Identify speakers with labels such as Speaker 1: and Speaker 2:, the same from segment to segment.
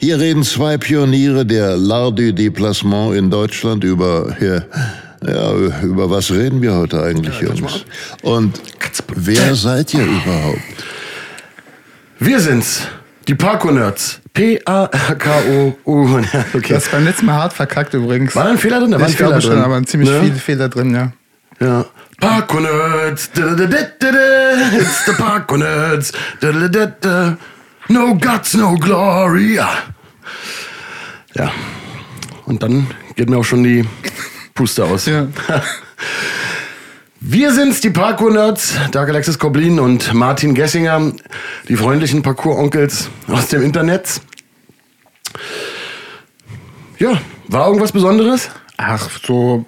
Speaker 1: Hier reden zwei Pioniere der L'Art du Déplacement in Deutschland über, ja, ja, über was reden wir heute eigentlich, ja, Jungs? Und wer seid ihr überhaupt?
Speaker 2: Wir sind's, die Parkour-Nerds. P-A-R-K-O-U. Ja, okay.
Speaker 3: Das ist beim letzten Mal hart verkackt übrigens.
Speaker 2: War ein Fehler drin? Da war ein
Speaker 3: ich
Speaker 2: Fehler
Speaker 3: glaube schon,
Speaker 2: drin.
Speaker 3: aber ziemlich
Speaker 2: Ne?
Speaker 3: viele Fehler drin, ja.
Speaker 2: Ja. Parkour-Nerds. It's the Parkour-Nerds. No guts, no glory. Ja. Und dann geht mir auch schon die Puste aus.
Speaker 3: Ja.
Speaker 2: Wir sind's, die Parkour-Nerds, Dark Alexis Koblin und Martin Gessinger, die freundlichen Parkour-Onkels aus dem Internet. Ja, war irgendwas Besonderes?
Speaker 3: Ach, so.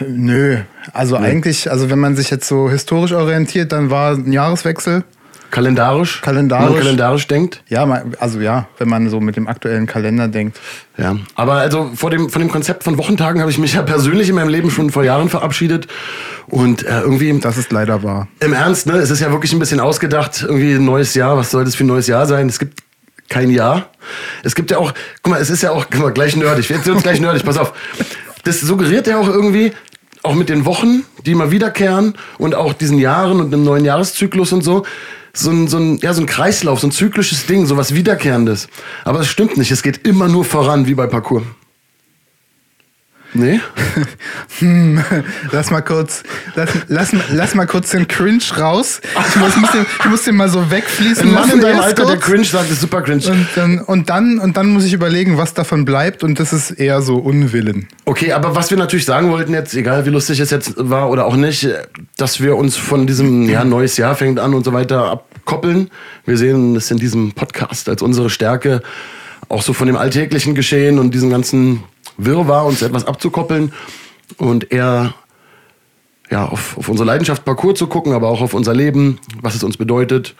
Speaker 3: Nö. Also eigentlich, also wenn man sich jetzt so historisch orientiert, dann war ein Jahreswechsel.
Speaker 2: Kalendarisch?
Speaker 3: Kalendarisch.
Speaker 2: Wenn man kalendarisch denkt?
Speaker 3: Ja, also ja, wenn man so mit dem aktuellen Kalender denkt.
Speaker 2: Ja. Aber also vor dem, von dem Konzept von Wochentagen habe ich mich ja persönlich in meinem Leben schon vor Jahren verabschiedet. Und äh, irgendwie,
Speaker 3: Das ist leider wahr.
Speaker 2: im Ernst, ne, es ist ja wirklich ein bisschen ausgedacht. Irgendwie ein neues Jahr, was soll das für ein neues Jahr sein? Es gibt kein Jahr. Es gibt ja auch, guck mal, es ist ja auch, guck mal, gleich nerdig. Wir sind uns gleich nerdig, pass auf. Das suggeriert ja auch irgendwie, auch mit den Wochen, die immer wiederkehren und auch diesen Jahren und einem neuen Jahreszyklus und so, so ein, so ein, ja, so ein Kreislauf, so ein zyklisches Ding, so was Wiederkehrendes. Aber es stimmt nicht, es geht immer nur voran, wie bei Parkour. Nee?
Speaker 3: Lass mal kurz, lass, lass, lass mal kurz den Cringe raus. Ich muss, muss, den, ich muss den mal so wegfließen
Speaker 2: Ein Mann in deinem Alter, der
Speaker 3: kurz.
Speaker 2: cringe sagt, ist super cringe.
Speaker 3: Und dann, und, dann, und dann muss ich überlegen, was davon bleibt. Und das ist eher so Unwillen.
Speaker 2: Okay, aber was wir natürlich sagen wollten jetzt, egal wie lustig es jetzt war oder auch nicht, dass wir uns von diesem ja, neues Jahr fängt an und so weiter abkoppeln. Wir sehen es in diesem Podcast als unsere Stärke, auch so von dem alltäglichen Geschehen und diesem ganzen Wirrwarr uns etwas abzukoppeln und eher ja, auf, auf unsere Leidenschaft Parcours zu gucken, aber auch auf unser Leben, was es uns bedeutet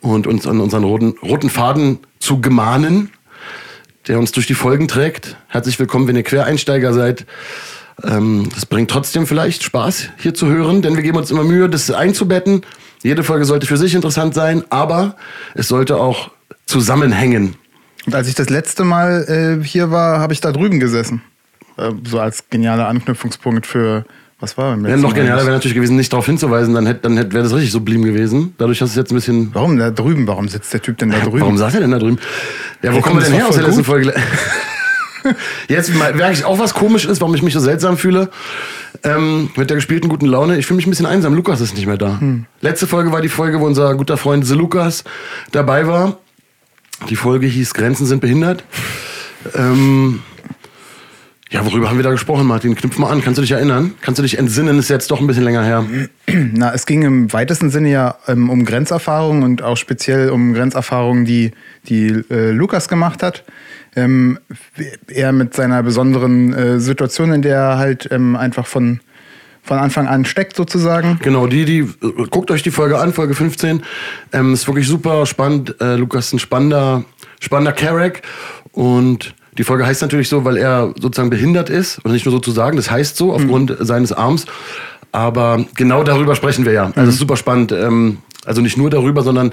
Speaker 2: und uns an unseren roten, roten Faden zu gemahnen, der uns durch die Folgen trägt. Herzlich willkommen, wenn ihr Quereinsteiger seid. Ähm, das bringt trotzdem vielleicht Spaß, hier zu hören, denn wir geben uns immer Mühe, das einzubetten. Jede Folge sollte für sich interessant sein, aber es sollte auch zusammenhängen.
Speaker 3: Und als ich das letzte Mal äh, hier war, habe ich da drüben gesessen. Äh, so als genialer Anknüpfungspunkt für, was war beim
Speaker 2: Ja,
Speaker 3: letzten
Speaker 2: noch
Speaker 3: Mal?
Speaker 2: genialer wäre natürlich gewesen, nicht darauf hinzuweisen, dann, hätte, dann hätte, wäre das richtig sublim gewesen. Dadurch, dass es jetzt ein bisschen.
Speaker 3: Warum da drüben? Warum sitzt der Typ denn da drüben?
Speaker 2: Warum sagt er denn da drüben? Ja, wo kommen wir denn her aus der letzten Folge? Jetzt merke ich auch, was komisch ist, warum ich mich so seltsam fühle. Ähm, mit der gespielten guten Laune. Ich fühle mich ein bisschen einsam. Lukas ist nicht mehr da.
Speaker 3: Hm.
Speaker 2: Letzte Folge war die Folge, wo unser guter Freund The Lukas dabei war. Die Folge hieß Grenzen sind behindert. Ähm, ja, worüber haben wir da gesprochen, Martin? Knüpf mal an. Kannst du dich erinnern? Kannst du dich entsinnen? Ist jetzt doch ein bisschen länger her.
Speaker 3: Na, es ging im weitesten Sinne ja ähm, um Grenzerfahrungen und auch speziell um Grenzerfahrungen, die, die äh, Lukas gemacht hat. Ähm, er mit seiner besonderen äh, Situation, in der er halt ähm, einfach von, von Anfang an steckt, sozusagen.
Speaker 2: Genau, die, die, guckt euch die Folge an, Folge 15. Ähm, ist wirklich super spannend. Äh, Lukas ist ein spannender, spannender Carrack. Und die Folge heißt natürlich so, weil er sozusagen behindert ist. Und nicht nur sozusagen, das heißt so, aufgrund seines Arms. Aber genau darüber sprechen wir ja. Also ist super spannend. Ähm, also nicht nur darüber, sondern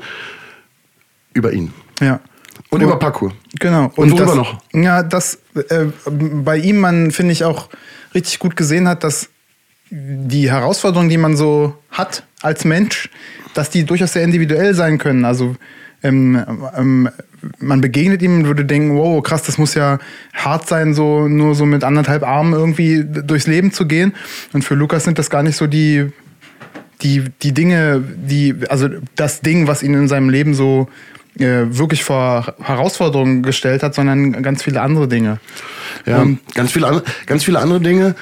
Speaker 2: über ihn.
Speaker 3: Ja.
Speaker 2: Und über Parkour.
Speaker 3: Genau.
Speaker 2: Und worüber
Speaker 3: das,
Speaker 2: noch?
Speaker 3: Ja, dass äh, bei ihm man, finde ich, auch richtig gut gesehen hat, dass die Herausforderungen, die man so hat als Mensch, dass die durchaus sehr individuell sein können. Also ähm, ähm, man begegnet ihm und würde denken, wow, krass, das muss ja hart sein, so nur so mit anderthalb Armen irgendwie durchs Leben zu gehen. Und für Lukas sind das gar nicht so die, die, die Dinge, die, also das Ding, was ihn in seinem Leben so äh, wirklich vor Herausforderungen gestellt hat, sondern ganz viele andere Dinge.
Speaker 2: Ja,
Speaker 3: Und-
Speaker 2: ganz, viele, andere- ganz viele andere Dinge,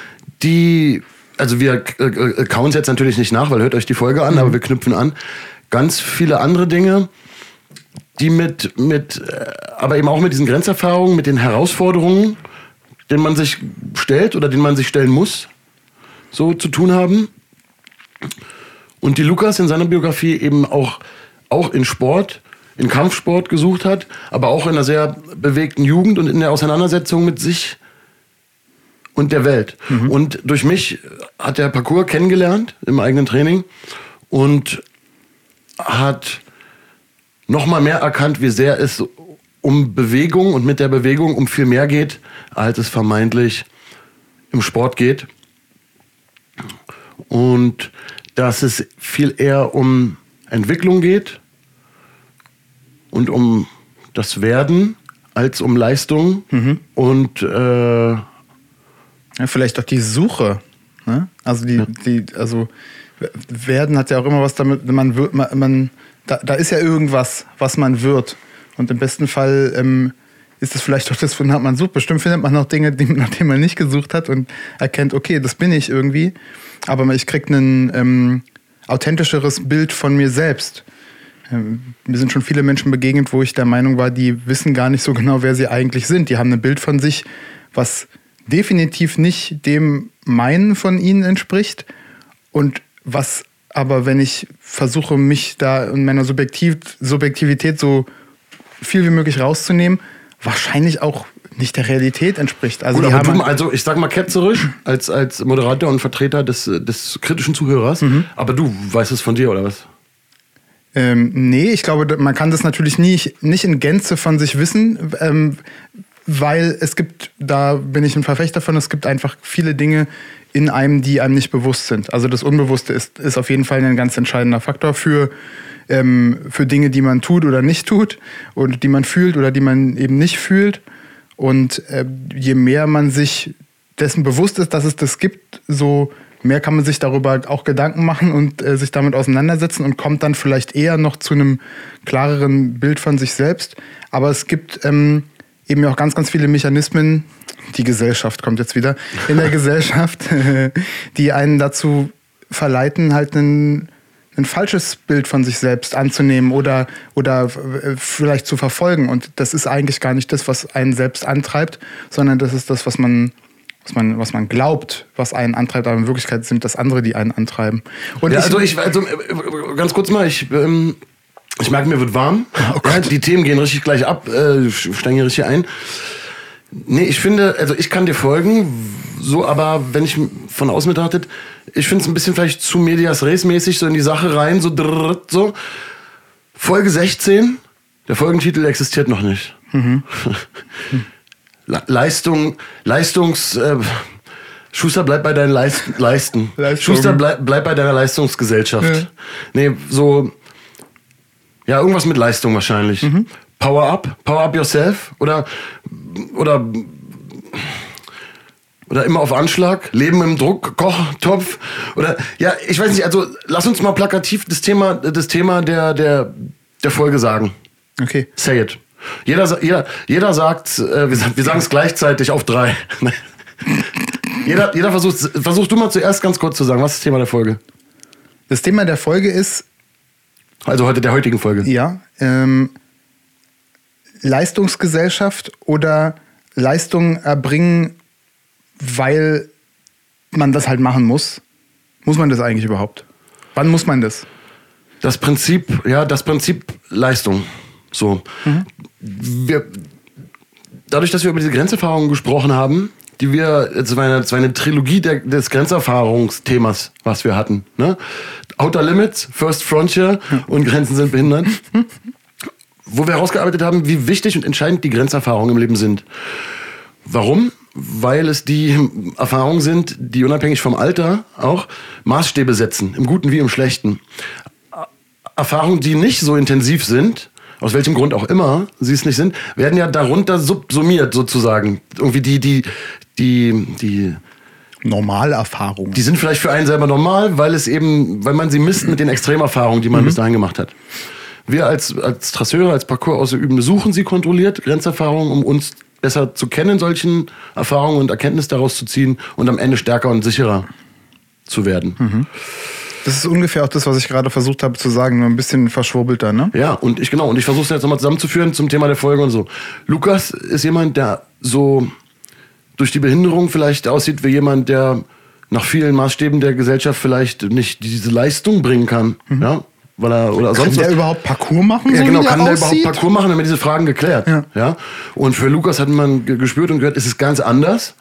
Speaker 2: die, also wir äh, äh, kauen es jetzt natürlich nicht nach, weil hört euch die Folge an, aber wir knüpfen an. Ganz viele andere Dinge, die mit, mit, äh, aber eben auch mit diesen Grenzerfahrungen, mit den Herausforderungen, denen man sich stellt oder denen man sich stellen muss, so zu tun haben. Und die Lukas in seiner Biografie eben auch, auch in Sport, in Kampfsport gesucht hat, aber auch in einer sehr bewegten Jugend und in der Auseinandersetzung mit sich und der Welt. Mhm. Und durch mich hat er Parcours kennengelernt im eigenen Training und hat noch mal mehr erkannt, wie sehr es um Bewegung und mit der Bewegung um viel mehr geht, als es vermeintlich im Sport geht. Und dass es viel eher um Entwicklung geht und um das Werden als um Leistung mhm. und äh, ja,
Speaker 3: vielleicht auch die Suche. Ne? Also die, ja. die, also werden hat ja auch immer was damit, man wird, man, man da, da ist ja irgendwas, was man wird. Und im besten Fall ähm, ist es vielleicht auch das, wonach man sucht. Bestimmt findet man noch Dinge, die, nach denen man nicht gesucht hat und erkennt, okay, das bin ich irgendwie. Aber ich kriege ein ähm, authentischeres Bild von mir selbst. Ähm, mir sind schon viele Menschen begegnet, wo ich der Meinung war, die wissen gar nicht so genau, wer sie eigentlich sind. Die haben ein Bild von sich, was definitiv nicht dem meinen von ihnen entspricht und was aber wenn ich versuche, mich da in meiner Subjektiv Subjektivität so viel wie möglich rauszunehmen, wahrscheinlich auch nicht der Realität entspricht.
Speaker 2: Also, Gut, aber du, also ich sag mal ketzerisch als, als Moderator und Vertreter des, des kritischen Zuhörers, mhm. aber du weißt es von dir oder was?
Speaker 3: Ähm, nee, ich glaube, man kann das natürlich nie, nicht in Gänze von sich wissen, ähm, weil es gibt, da bin ich ein Verfechter von, es gibt einfach viele Dinge, in einem, die einem nicht bewusst sind. Also das Unbewusste ist, ist auf jeden Fall ein ganz entscheidender Faktor für, ähm, für Dinge, die man tut oder nicht tut und die man fühlt oder die man eben nicht fühlt. Und äh, je mehr man sich dessen bewusst ist, dass es das gibt, so mehr kann man sich darüber auch Gedanken machen und äh, sich damit auseinandersetzen und kommt dann vielleicht eher noch zu einem klareren Bild von sich selbst. Aber es gibt ähm, eben auch ganz, ganz viele Mechanismen, die Gesellschaft kommt jetzt wieder, in der Gesellschaft, die einen dazu verleiten, halt ein, ein falsches Bild von sich selbst anzunehmen oder, oder vielleicht zu verfolgen. Und das ist eigentlich gar nicht das, was einen selbst antreibt, sondern das ist das, was man, was man, was man glaubt, was einen antreibt, aber in Wirklichkeit sind das andere, die einen antreiben.
Speaker 2: Und ja, ich, also ich, also ganz kurz mal, ich, ähm, ich merke, mir wird warm. Oh ja, die Themen gehen richtig gleich ab, äh, steigen hier richtig ein. Nee, ich finde, also ich kann dir folgen, so, aber wenn ich von außen betrachtet, ich finde es ein bisschen vielleicht zu Medias Res mäßig, so in die Sache rein, so drrrt, so. Folge 16, der Folgentitel existiert noch nicht. Mhm. Leistung, Leistungs, äh, Schuster bleibt bei deinen Leist, Leisten. Leistung. Schuster bleib, bleib bei deiner Leistungsgesellschaft. Ja. Nee, so, ja, irgendwas mit Leistung wahrscheinlich. Mhm. Power up, power up yourself oder oder oder immer auf Anschlag, Leben im Druck, Kochtopf oder ja, ich weiß nicht, also lass uns mal plakativ das Thema das Thema der der der Folge sagen.
Speaker 3: Okay.
Speaker 2: Say it. Jeder, jeder, jeder sagt, äh, wir, wir sagen es gleichzeitig auf drei. jeder, jeder versucht, versuch du mal zuerst ganz kurz zu sagen, was ist das Thema der Folge?
Speaker 3: Das Thema der Folge ist.
Speaker 2: Also heute der heutigen Folge.
Speaker 3: Ja. Ähm, Leistungsgesellschaft oder Leistung erbringen, weil man das halt machen muss? Muss man das eigentlich überhaupt? Wann muss man das?
Speaker 2: Das Prinzip, ja, das Prinzip Leistung. So. Mhm. Wir, dadurch, dass wir über diese Grenzerfahrungen gesprochen haben, die wir, es war eine, es war eine Trilogie der, des Grenzerfahrungsthemas, was wir hatten. Ne? Outer Limits, First Frontier und Grenzen sind behindert. wo wir herausgearbeitet haben, wie wichtig und entscheidend die Grenzerfahrungen im Leben sind. Warum? Weil es die Erfahrungen sind, die unabhängig vom Alter auch Maßstäbe setzen, im Guten wie im Schlechten. Erfahrungen, die nicht so intensiv sind, aus welchem Grund auch immer sie es nicht sind, werden ja darunter subsumiert sozusagen. Irgendwie die, die, die, die
Speaker 3: Normalerfahrungen.
Speaker 2: Die sind vielleicht für einen selber normal, weil es eben, weil man sie misst mit den Extremerfahrungen, die man mhm. bis dahin gemacht hat. Wir als, als Trasseure, als Parcours-Ausübende suchen sie kontrolliert, Grenzerfahrungen, um uns besser zu kennen, solchen Erfahrungen und Erkenntnis daraus zu ziehen und am Ende stärker und sicherer zu werden. Mhm.
Speaker 3: Das ist ungefähr auch das, was ich gerade versucht habe zu sagen, nur ein bisschen verschwurbelter, ne?
Speaker 2: Ja, und ich genau, und ich versuche es jetzt nochmal zusammenzuführen zum Thema der Folge und so. Lukas ist jemand, der so durch die Behinderung vielleicht aussieht wie jemand, der nach vielen Maßstäben der Gesellschaft vielleicht nicht diese Leistung bringen kann. Ja? Weil er, oder
Speaker 3: Kann
Speaker 2: sonst
Speaker 3: der
Speaker 2: was.
Speaker 3: überhaupt Parcours machen?
Speaker 2: Ja,
Speaker 3: so
Speaker 2: genau,
Speaker 3: wie der
Speaker 2: kann der überhaupt? Parcours machen, dann haben wir diese Fragen geklärt.
Speaker 3: Ja.
Speaker 2: Ja. Und für Lukas hat man ge- gespürt und gehört, es ist ganz anders.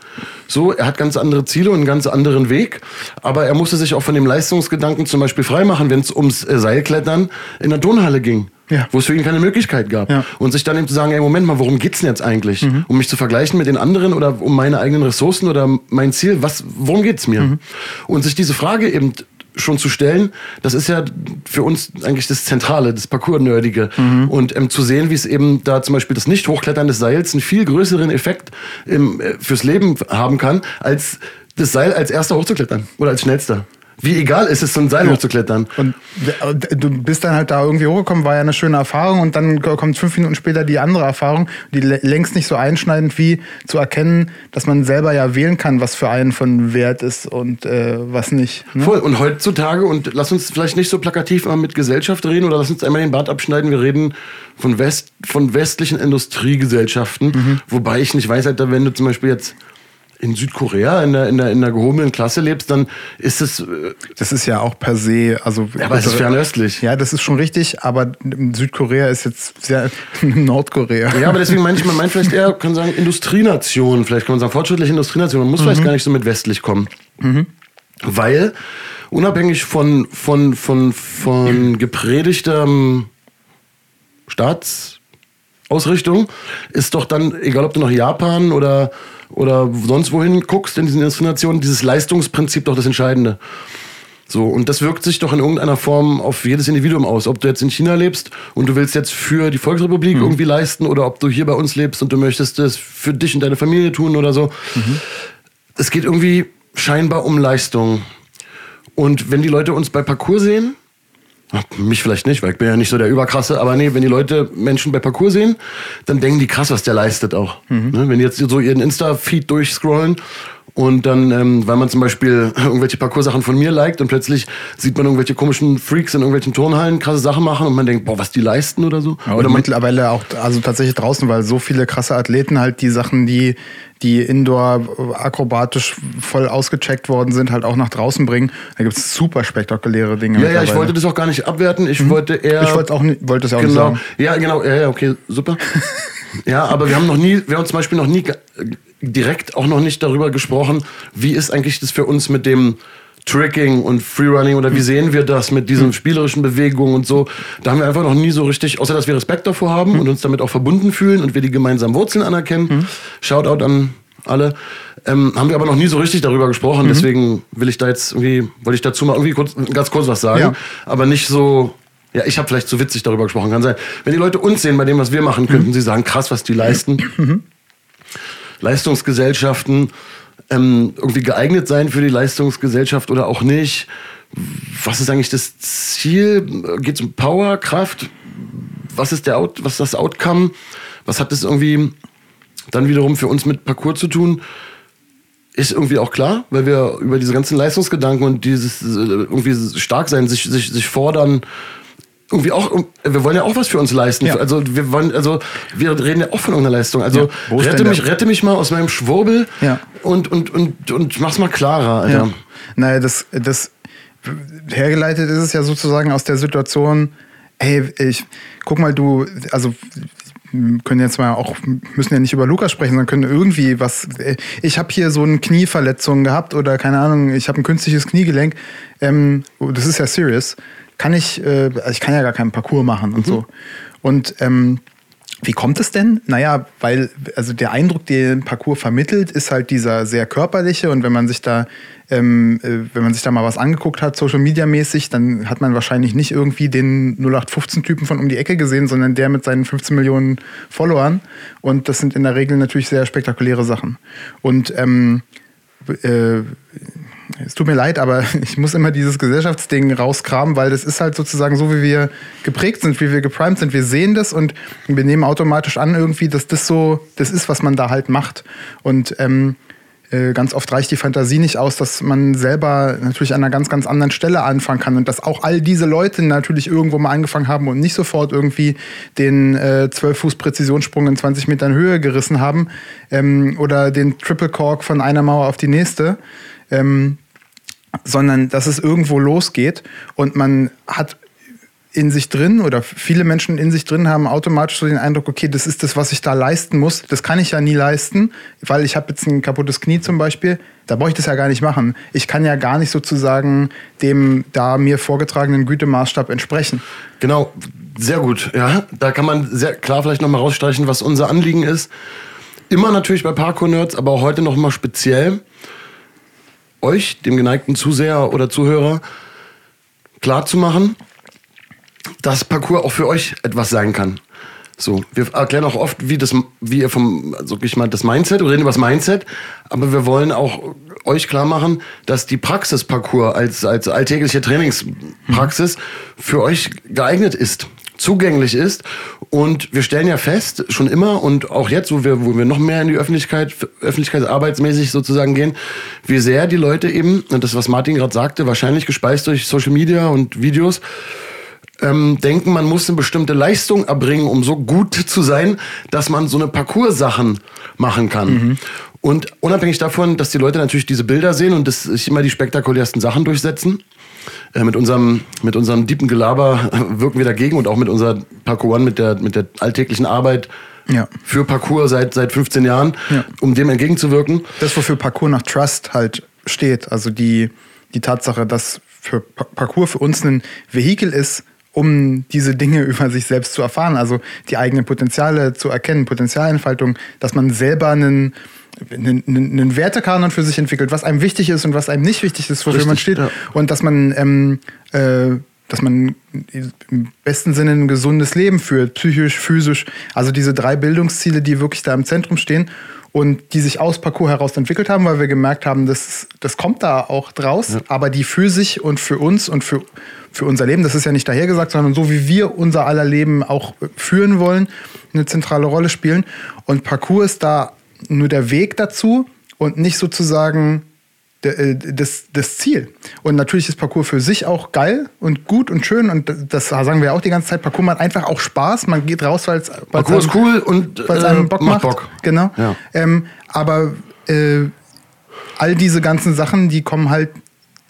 Speaker 2: So, er hat ganz andere Ziele und einen ganz anderen Weg. Aber er musste sich auch von dem Leistungsgedanken zum Beispiel freimachen, wenn es ums äh, Seilklettern in der Turnhalle ging.
Speaker 3: Ja.
Speaker 2: Wo es für ihn keine Möglichkeit gab.
Speaker 3: Ja.
Speaker 2: Und sich dann eben zu sagen, ey, Moment mal, worum geht's denn jetzt eigentlich? Um mich zu vergleichen mit den anderen oder um meine eigenen Ressourcen oder mein Ziel? Was, worum geht's mir? Und sich diese Frage eben schon zu stellen, das ist ja für uns eigentlich das Zentrale, das Parcours-Nerdige. Und ähm, zu sehen, wie es eben da zum Beispiel das Nicht-Hochklettern des Seils einen viel größeren Effekt im, äh, fürs Leben haben kann, als das Seil als erster hochzuklettern oder als schnellster. Wie egal ist es, so ein Seil hochzuklettern.
Speaker 3: Und du bist dann halt da irgendwie hochgekommen, war ja eine schöne Erfahrung und dann kommt fünf Minuten später die andere Erfahrung, die lä- längst nicht so einschneidend wie zu erkennen, dass man selber ja wählen kann, was für einen von Wert ist und äh, was nicht. Ne?
Speaker 2: Voll. Und heutzutage, und lass uns vielleicht nicht so plakativ mal mit Gesellschaft reden oder lass uns einmal den Bart abschneiden. Wir reden von, West, von westlichen Industriegesellschaften.
Speaker 3: Mhm.
Speaker 2: Wobei ich nicht weiß, Alter, wenn du zum Beispiel jetzt in Südkorea in der, in der, in der gehobenen Klasse lebst, dann ist es, äh,
Speaker 3: Das ist ja auch per se, also.
Speaker 2: Ja, aber es ist fernöstlich.
Speaker 3: Ja, das ist schon richtig, aber Südkorea ist jetzt sehr Nordkorea.
Speaker 2: ja, aber deswegen meine ich, man meint vielleicht eher, kann sagen, Industrienation, vielleicht kann man sagen, fortschrittliche Industrienation. Man muss vielleicht gar nicht so mit westlich kommen. Weil, unabhängig von, von, von, von gepredigtem Staatsausrichtung, ist doch dann, egal ob du nach Japan oder, oder sonst wohin guckst in diesen Industrienationen, dieses Leistungsprinzip doch das Entscheidende. So, und das wirkt sich doch in irgendeiner Form auf jedes Individuum aus. Ob du jetzt in China lebst und du willst jetzt für die Volksrepublik irgendwie leisten oder ob du hier bei uns lebst und du möchtest das für dich und deine Familie tun oder so. Es geht irgendwie scheinbar um Leistung. Und wenn die Leute uns bei Parcours sehen, mich vielleicht nicht, weil ich bin ja nicht so der Überkrasse, aber nee, wenn die Leute Menschen bei Parcours sehen, dann denken die krass, was der leistet auch. Ne? Wenn die jetzt so ihren Insta-Feed durchscrollen und dann, ähm, weil man zum Beispiel irgendwelche Parcours-Sachen von mir liked und plötzlich sieht man irgendwelche komischen Freaks in irgendwelchen Turnhallen krasse Sachen machen und man denkt, boah, was die leisten oder so.
Speaker 3: Ja,
Speaker 2: oder
Speaker 3: mittlerweile auch, also tatsächlich draußen, weil so viele krasse Athleten halt die Sachen, die, die indoor akrobatisch voll ausgecheckt worden sind, halt auch nach draußen bringen. Da gibt es super spektakuläre Dinge.
Speaker 2: ja, ja, ich wollte das auch gar nicht abwerten. Ich wollte eher.
Speaker 3: Ich wollte auch nicht, wollte es ja auch
Speaker 2: genau.
Speaker 3: nicht sagen.
Speaker 2: Ja, genau. Ja, ja, okay, super. ja, aber wir haben noch nie, wir haben zum Beispiel noch nie direkt auch noch nicht darüber gesprochen, wie ist eigentlich das für uns mit dem Tricking und Freerunning oder wie sehen wir das mit diesen spielerischen Bewegungen und so. Da haben wir einfach noch nie so richtig, außer dass wir Respekt davor haben und uns damit auch verbunden fühlen und wir die gemeinsamen Wurzeln anerkennen. Shoutout an alle. Ähm, haben wir aber noch nie so richtig darüber gesprochen, deswegen will ich da jetzt irgendwie, wollte ich dazu mal irgendwie kurz, ganz kurz was sagen,
Speaker 3: Ja.
Speaker 2: aber nicht so, ja, ich habe vielleicht zu witzig darüber gesprochen, kann sein. Wenn die Leute uns sehen bei dem, was wir machen, könnten sie sagen, krass, was die leisten. Leistungsgesellschaften ähm, irgendwie geeignet sein für die Leistungsgesellschaft oder auch nicht. Was ist eigentlich das Ziel? Geht es um Power, Kraft? Was ist der Out, was ist das Outcome? Was hat das irgendwie dann wiederum für uns mit Parcours zu tun? Ist irgendwie auch klar, weil wir über diese ganzen Leistungsgedanken und dieses äh, irgendwie stark sein, sich, sich, sich fordern, irgendwie auch, wir wollen ja auch was für uns leisten.
Speaker 3: Ja.
Speaker 2: Also wir wollen, also wir reden ja auch von irgendeiner Leistung. Also
Speaker 3: Ja.
Speaker 2: Rette mich, rette mich mal aus meinem Schwurbel
Speaker 3: Ja.
Speaker 2: und, und, und, und mach's mal klarer, Alter.
Speaker 3: Ja. Naja, das, das hergeleitet ist es ja sozusagen aus der Situation, hey, ich guck mal, du, also wir können jetzt mal auch, müssen ja nicht über Lukas sprechen, sondern können irgendwie was. Ich habe hier so eine Knieverletzung gehabt oder keine Ahnung, ich habe ein künstliches Kniegelenk. Ähm, das ist ja serious. Kann ich, äh, also ich kann ja gar keinen Parcours machen und so. Und ähm, wie kommt es denn? Naja, weil also der Eindruck, den Parcours vermittelt, ist halt dieser sehr körperliche und wenn man sich da, ähm, äh, wenn man sich da mal was angeguckt hat, Social Media mäßig, dann hat man wahrscheinlich nicht irgendwie den 0815-Typen von um die Ecke gesehen, sondern der mit seinen 15 Millionen Followern. Und das sind in der Regel natürlich sehr spektakuläre Sachen. Und ähm, äh, es tut mir leid, aber ich muss immer dieses Gesellschaftsding rauskramen, weil das ist halt sozusagen so, wie wir geprägt sind, wie wir geprimed sind. Wir sehen das und wir nehmen automatisch an irgendwie, dass das so, das ist, was man da halt macht. Und ähm, äh, ganz oft reicht die Fantasie nicht aus, dass man selber natürlich an einer ganz, ganz anderen Stelle anfangen kann und dass auch all diese Leute natürlich irgendwo mal angefangen haben und nicht sofort irgendwie den äh, 12-Fuß-Präzisionssprung in 20 Metern Höhe gerissen haben ähm, oder den Triple Cork von einer Mauer auf die nächste. Ähm, sondern dass es irgendwo losgeht und man hat in sich drin oder viele Menschen in sich drin haben automatisch so den Eindruck, okay, das ist das, was ich da leisten muss. Das kann ich ja nie leisten, weil ich habe jetzt ein kaputtes Knie zum Beispiel. Da brauche ich das ja gar nicht machen. Ich kann ja gar nicht sozusagen dem da mir vorgetragenen Gütemaßstab entsprechen.
Speaker 2: Genau, sehr gut. Ja, da kann man sehr klar vielleicht nochmal rausstreichen, was unser Anliegen ist. Immer natürlich bei Parkour-Nerds, aber auch heute nochmal speziell euch, dem geneigten Zuseher oder Zuhörer, klar zu machen, dass Parcours auch für euch etwas sein kann. So, wir erklären auch oft, wie das, wie ihr vom, also ich mal das Mindset, wir reden über das Mindset, aber wir wollen auch euch klar machen, dass die Praxisparcours als, als alltägliche Trainingspraxis für euch geeignet ist, zugänglich ist. Und wir stellen ja fest, schon immer und auch jetzt, wo wir, wo wir noch mehr in die Öffentlichkeit, öffentlichkeitsarbeitsmäßig sozusagen gehen, wie sehr die Leute eben, und das, was Martin gerade sagte, wahrscheinlich gespeist durch Social Media und Videos, ähm, denken, man muss eine bestimmte Leistung erbringen, um so gut zu sein, dass man so eine Parcours-Sachen machen kann. Mhm. Und unabhängig davon, dass die Leute natürlich diese Bilder sehen und dass sich immer die spektakulärsten Sachen durchsetzen, äh, mit unserem, mit unserem deepen Gelaber wirken wir dagegen und auch mit unserer Parcours One, mit der, mit der alltäglichen Arbeit ja. für Parcours seit, seit 15 Jahren, ja. um dem entgegenzuwirken.
Speaker 3: Das, wofür Parcours nach Trust halt steht, also die, die Tatsache, dass für Parcours für uns ein Vehikel ist, um diese Dinge über sich selbst zu erfahren, also die eigenen Potenziale zu erkennen, Potenzialentfaltung, dass man selber einen, einen, einen Wertekanon für sich entwickelt, was einem wichtig ist und was einem nicht wichtig ist, wofür Richtig, man steht. Ja. Und dass man, ähm, äh, dass man im besten Sinne ein gesundes Leben führt, psychisch, physisch. Also diese drei Bildungsziele, die wirklich da im Zentrum stehen und die sich aus Parcours heraus entwickelt haben, weil wir gemerkt haben, das, das kommt da auch draus, ja. aber die für sich und für uns und für für unser Leben, das ist ja nicht dahergesagt, sondern so wie wir unser aller Leben auch führen wollen, eine zentrale Rolle spielen. Und Parcours ist da nur der Weg dazu und nicht sozusagen äh, das, das Ziel. Und natürlich ist Parcours für sich auch geil und gut und schön und das sagen wir auch die ganze Zeit. Parcours macht einfach auch Spaß. Man geht raus, weil es
Speaker 2: Parcours ist cool und
Speaker 3: weil es einem äh, Bock macht. Bock. Genau. Ja. Ähm, aber äh, all diese ganzen Sachen, die kommen halt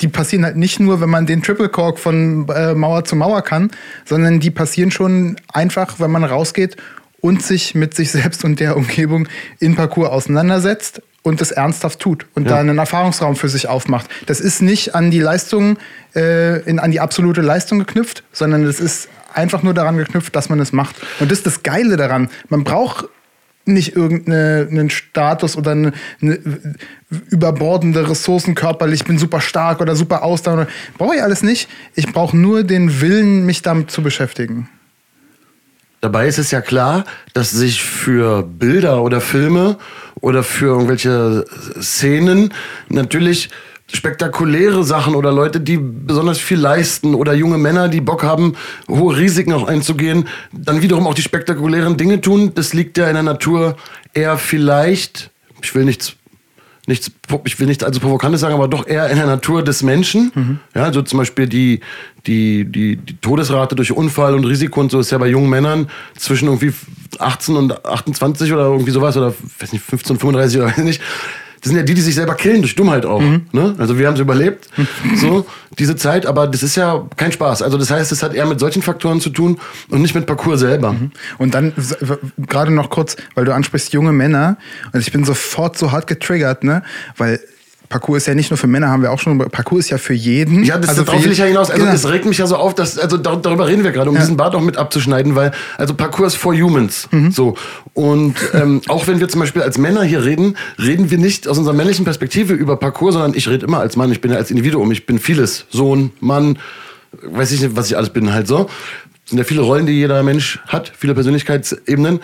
Speaker 3: die passieren halt nicht nur, wenn man den Triple Cork von äh, Mauer zu Mauer kann, sondern die passieren schon einfach, wenn man rausgeht und sich mit sich selbst und der Umgebung in Parcours auseinandersetzt und das ernsthaft tut und ja. da einen Erfahrungsraum für sich aufmacht. Das ist nicht an die Leistung, äh, in, an die absolute Leistung geknüpft, sondern es ist einfach nur daran geknüpft, dass man es macht. Und das ist das Geile daran. Man braucht nicht irgendeinen Status oder eine, eine, überbordende Ressourcen körperlich, ich bin super stark oder super ausdauernd. Brauche ich alles nicht. Ich brauche nur den Willen, mich damit zu beschäftigen.
Speaker 2: Dabei ist es ja klar, dass sich für Bilder oder Filme oder für irgendwelche Szenen natürlich spektakuläre Sachen oder Leute, die besonders viel leisten oder junge Männer, die Bock haben, hohe Risiken auch einzugehen, dann wiederum auch die spektakulären Dinge tun. Das liegt ja in der Natur eher vielleicht, ich will nichts nichts, ich will nichts also Provokantes sagen, aber doch eher in der Natur des Menschen. Mhm. Ja, also zum Beispiel die, die, die, die Todesrate durch Unfall und Risiko und so ist ja bei jungen Männern zwischen irgendwie 18 und 28 oder irgendwie sowas oder weiß nicht, 15 und 35 oder weiß nicht das sind ja die, die sich selber killen, durch Dummheit auch. Mhm. Ne? Also wir haben es überlebt, so, diese Zeit, aber das ist ja kein Spaß. Also das heißt, es hat eher mit solchen Faktoren zu tun und nicht mit Parcours selber. Mhm.
Speaker 3: Und dann gerade noch kurz, weil du ansprichst junge Männer, und ich bin sofort so hart getriggert, ne? Weil Parcours ist ja nicht nur für Männer, haben wir auch schon. Parcours ist ja für jeden.
Speaker 2: Ja, das also darauf will ich ja hinaus. Also genau. das regt mich ja so auf, dass also darüber reden wir gerade, um ja. diesen Bart auch mit abzuschneiden, weil also Parcours ist for humans. Mhm. So und ähm, auch wenn wir zum Beispiel als Männer hier reden, reden wir nicht aus unserer männlichen Perspektive über Parcours, sondern ich rede immer als Mann. Ich bin ja als Individuum. Ich bin vieles, Sohn, Mann, weiß ich nicht, was ich alles bin halt so sind ja viele Rollen, die jeder Mensch hat, viele Persönlichkeitsebenen.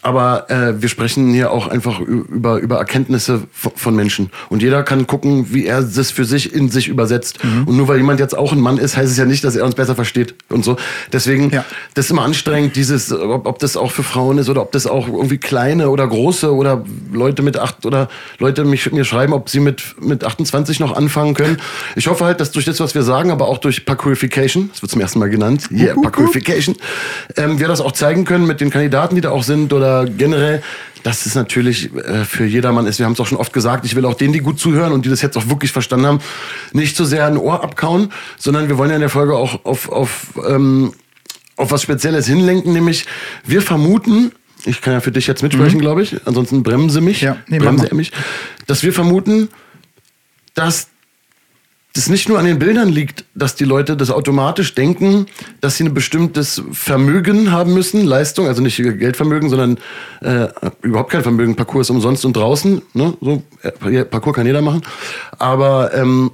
Speaker 2: Aber äh, wir sprechen hier auch einfach über, über Erkenntnisse von Menschen. Und jeder kann gucken, wie er das für sich in sich übersetzt. Mhm. Und nur weil jemand jetzt auch ein Mann ist, heißt es ja nicht, dass er uns besser versteht und so. Deswegen, ja. das ist immer anstrengend, dieses, ob, ob das auch für Frauen ist oder ob das auch irgendwie kleine oder große oder Leute mit acht oder Leute mich, mir schreiben, ob sie mit, mit 28 noch anfangen können. Ich hoffe halt, dass durch das, was wir sagen, aber auch durch Parkourification, das wird zum ersten Mal genannt, yeah, Parkourification, ähm, wir das auch zeigen können mit den Kandidaten, die da auch sind oder oder generell, dass es natürlich äh, für jedermann ist. Wir haben es auch schon oft gesagt, ich will auch denen, die gut zuhören und die das jetzt auch wirklich verstanden haben, nicht so sehr ein Ohr abkauen, sondern wir wollen ja in der Folge auch auf, auf, ähm, auf was Spezielles hinlenken, nämlich wir vermuten, ich kann ja für dich jetzt mitsprechen, mhm. glaube ich, ansonsten bremse mich, ja, nee, bremse er mich, dass wir vermuten, dass das nicht nur an den Bildern liegt, dass die Leute das automatisch denken, dass sie ein bestimmtes Vermögen haben müssen, Leistung, also nicht Geldvermögen, sondern äh, überhaupt kein Vermögen. Parcours ist umsonst und draußen. Ne? So, äh, Parcours kann jeder machen. Aber ähm,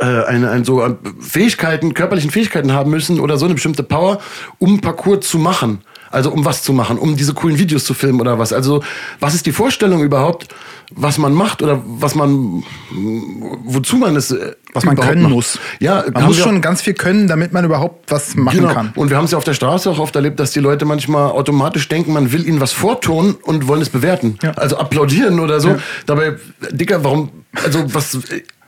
Speaker 2: äh, ein, ein so äh, Fähigkeiten, körperlichen Fähigkeiten haben müssen oder so eine bestimmte Power, um Parcours zu machen. Also um was zu machen, um diese coolen Videos zu filmen oder was. Also was ist die Vorstellung überhaupt, was man macht oder was man, wozu man es äh,
Speaker 3: was man können macht. muss. Ja, man muss schon ganz viel können, damit man überhaupt was machen genau. kann.
Speaker 2: Und wir haben es ja auf der Straße auch oft erlebt, dass die Leute manchmal automatisch denken, man will ihnen was vortun und wollen es bewerten. Ja. Also applaudieren oder so. Ja. Dabei, Dicker, warum, also was,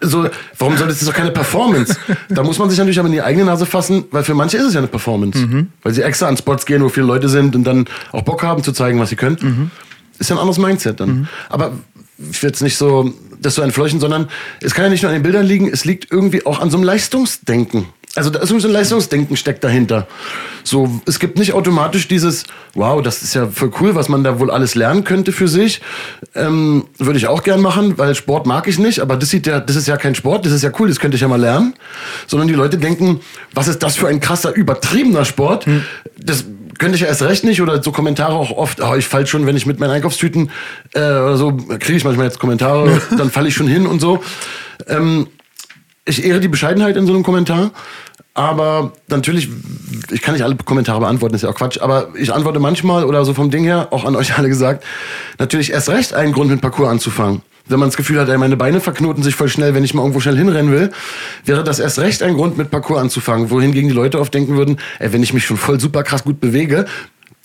Speaker 2: so, warum soll das doch keine Performance? da muss man sich natürlich aber in die eigene Nase fassen, weil für manche ist es ja eine Performance. Mhm. Weil sie extra an Spots gehen, wo viele Leute sind und dann auch Bock haben zu zeigen, was sie können. Mhm. Ist ja ein anderes Mindset dann. Mhm. Aber jetzt nicht so das so entfleuchen, sondern es kann ja nicht nur an den Bildern liegen, es liegt irgendwie auch an so einem Leistungsdenken. Also da ist so ein Leistungsdenken steckt dahinter. So, es gibt nicht automatisch dieses, wow, das ist ja voll cool, was man da wohl alles lernen könnte für sich. Ähm, Würde ich auch gern machen, weil Sport mag ich nicht, aber das sieht ja, das ist ja kein Sport, das ist ja cool, das könnte ich ja mal lernen. Sondern die Leute denken, was ist das für ein krasser, übertriebener Sport? Hm. Das könnte ich erst recht nicht oder so Kommentare auch oft, oh, ich fall schon, wenn ich mit meinen Einkaufstüten äh, oder so, kriege ich manchmal jetzt Kommentare, dann falle ich schon hin und so. Ähm, ich ehre die Bescheidenheit in so einem Kommentar, aber natürlich, ich kann nicht alle Kommentare beantworten, ist ja auch Quatsch, aber ich antworte manchmal oder so vom Ding her, auch an euch alle gesagt, natürlich erst recht einen Grund mit Parcours anzufangen wenn man das Gefühl hat, ey, meine Beine verknoten sich voll schnell, wenn ich mal irgendwo schnell hinrennen will, wäre das erst recht ein Grund, mit Parcours anzufangen. Wohingegen die Leute oft denken würden, ey, wenn ich mich schon voll super krass gut bewege,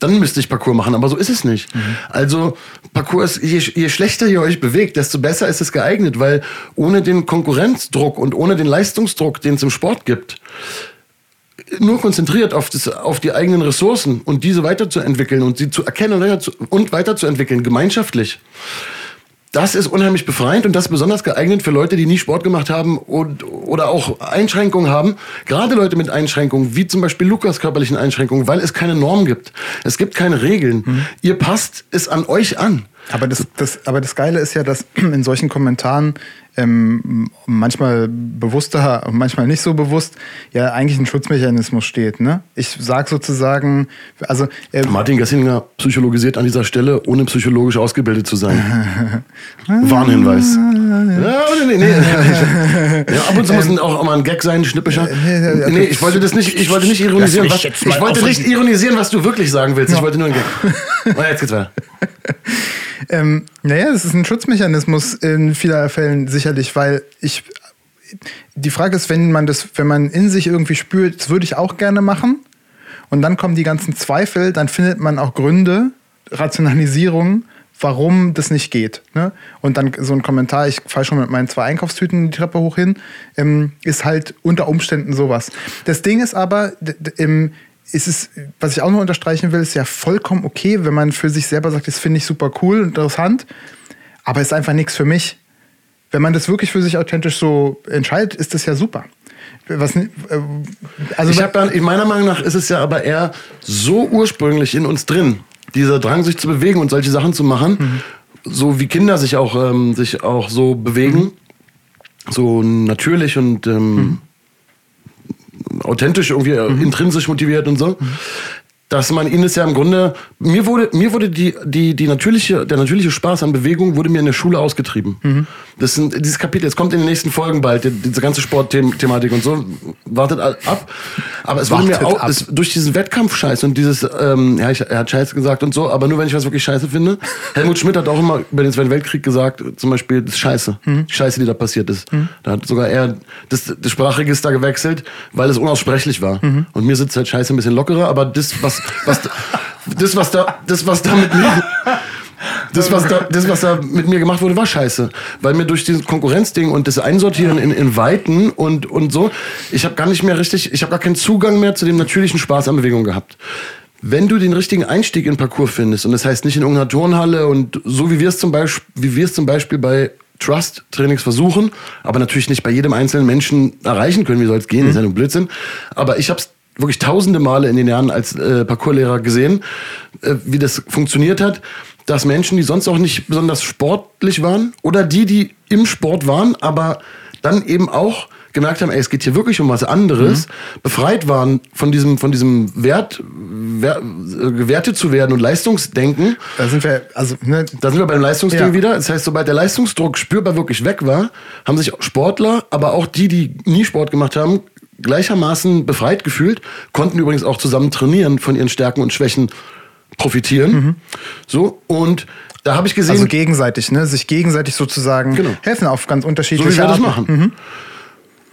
Speaker 2: dann müsste ich Parcours machen, aber so ist es nicht. Mhm. Also Parcours, je, je schlechter ihr euch bewegt, desto besser ist es geeignet, weil ohne den Konkurrenzdruck und ohne den Leistungsdruck, den es im Sport gibt, nur konzentriert auf, das, auf die eigenen Ressourcen und diese weiterzuentwickeln und sie zu erkennen und weiterzuentwickeln, gemeinschaftlich das ist unheimlich befreiend und das ist besonders geeignet für Leute, die nie Sport gemacht haben und, oder auch Einschränkungen haben. Gerade Leute mit Einschränkungen, wie zum Beispiel Lukas körperlichen Einschränkungen, weil es keine Norm gibt. Es gibt keine Regeln. Mhm. Ihr passt es an euch an.
Speaker 3: Aber das, das, aber das Geile ist ja, dass in solchen Kommentaren ähm, manchmal bewusster und manchmal nicht so bewusst, ja eigentlich ein Schutzmechanismus steht. Ne? Ich sage sozusagen, also
Speaker 2: äh, Martin Gassinger psychologisiert an dieser Stelle, ohne psychologisch ausgebildet zu sein. Warnhinweis. ja, nee, nee, nee. ja, ab und zu muss ähm, auch mal ein Gag sein, schnippischer. Nee, ich wollte das nicht, ich wollte nicht ironisieren, was, ich wollte nicht ironisieren, was du wirklich sagen willst. Ja. Ich wollte nur ein Gag. Und jetzt geht's weiter.
Speaker 3: Ähm, naja, es ist ein Schutzmechanismus in vieler Fällen sicherlich, weil ich. Die Frage ist, wenn man das, wenn man in sich irgendwie spürt, das würde ich auch gerne machen, und dann kommen die ganzen Zweifel, dann findet man auch Gründe, Rationalisierungen, warum das nicht geht. Ne? Und dann so ein Kommentar, ich fahre schon mit meinen zwei Einkaufstüten die Treppe hoch hin, ähm, ist halt unter Umständen sowas. Das Ding ist aber, im, ist es, was ich auch noch unterstreichen will, ist ja vollkommen okay, wenn man für sich selber sagt, das finde ich super cool, interessant, aber ist einfach nichts für mich. Wenn man das wirklich für sich authentisch so entscheidet, ist das ja super. Was, äh,
Speaker 2: also ich habe meiner Meinung nach ist es ja aber eher so ursprünglich in uns drin, dieser Drang, sich zu bewegen und solche Sachen zu machen, mhm. so wie Kinder sich auch, ähm, sich auch so bewegen, mhm. so natürlich und ähm, mhm authentisch, irgendwie mhm. intrinsisch motiviert und so. Mhm. Dass man ihnen es ja im Grunde, mir wurde, mir wurde die, die, die natürliche, der natürliche Spaß an Bewegung wurde mir in der Schule ausgetrieben. Mhm. Das sind dieses Kapitel, es kommt in den nächsten Folgen bald, die- diese ganze Sportthematik und so, wartet ab. Aber es wurde mir auch, es, durch diesen Wettkampf-Scheiß und dieses, ähm, ja, ich, er hat Scheiße gesagt und so, aber nur wenn ich was wirklich Scheiße finde. Helmut Schmidt hat auch immer über den Zweiten Weltkrieg gesagt, zum Beispiel, das ist Scheiße.
Speaker 3: Mhm.
Speaker 2: Die Scheiße, die da passiert ist. Da hat sogar er das, das Sprachregister gewechselt, weil es unaussprechlich war.
Speaker 3: Mhm.
Speaker 2: Und mir sitzt halt Scheiße ein bisschen lockerer, aber das, was, was, das, was da, das, was da mit mir, das, was da, das, was da mit mir gemacht wurde, war scheiße. Weil mir durch dieses Konkurrenzding und das Einsortieren in, in Weiten und, und so, ich habe gar nicht mehr richtig, ich habe gar keinen Zugang mehr zu dem natürlichen Spaß an Bewegung gehabt. Wenn du den richtigen Einstieg in Parcours findest, und das heißt nicht in irgendeiner Turnhalle und so wie wir es zum Beispiel, wie wir es zum Beispiel bei Trust-Trainings versuchen, aber natürlich nicht bei jedem einzelnen Menschen erreichen können, wie soll es gehen, ist ja nur Blödsinn. Aber ich habe es wirklich tausende Male in den Jahren als äh, Parcourslehrer gesehen, äh, wie das funktioniert hat, dass Menschen, die sonst auch nicht besonders sportlich waren oder die, die im Sport waren, aber dann eben auch gemerkt haben, ey, es geht hier wirklich um was anderes, befreit waren von diesem, von diesem Wert, wer, äh, gewertet zu werden und Leistungsdenken.
Speaker 3: Da sind wir, also, ne,
Speaker 2: Da sind wir beim Leistungsding
Speaker 3: Ja.
Speaker 2: wieder. Das heißt, sobald der Leistungsdruck spürbar wirklich weg war, haben sich Sportler, aber auch die, die nie Sport gemacht haben, gleichermaßen befreit gefühlt, konnten übrigens auch zusammen trainieren, von ihren Stärken und Schwächen profitieren. So, und da habe ich gesehen,
Speaker 3: also gegenseitig, ne, sich gegenseitig sozusagen
Speaker 2: Genau.
Speaker 3: helfen auf ganz
Speaker 2: so
Speaker 3: unterschiedliche
Speaker 2: wie wir das
Speaker 3: Arten.
Speaker 2: machen.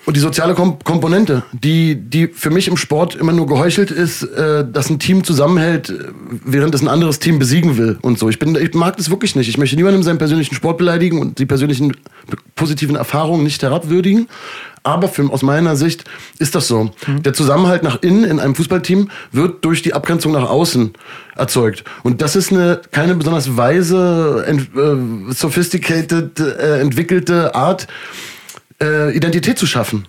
Speaker 2: Und die soziale Kom Komponente, die, die für mich im Sport immer nur geheuchelt ist, äh, dass ein Team zusammenhält, äh, während es ein anderes Team besiegen will und so. Ich, bin, ich mag das wirklich nicht. Ich möchte niemandem seinen persönlichen Sport beleidigen und die persönlichen positiven Erfahrungen nicht herabwürdigen. Aber für, aus meiner Sicht ist das so. Der Zusammenhalt nach innen in einem Fußballteam wird durch die Abgrenzung nach außen erzeugt. Und das ist eine keine besonders weise, ent, äh, sophisticated, äh, entwickelte Art, äh, Identität zu schaffen.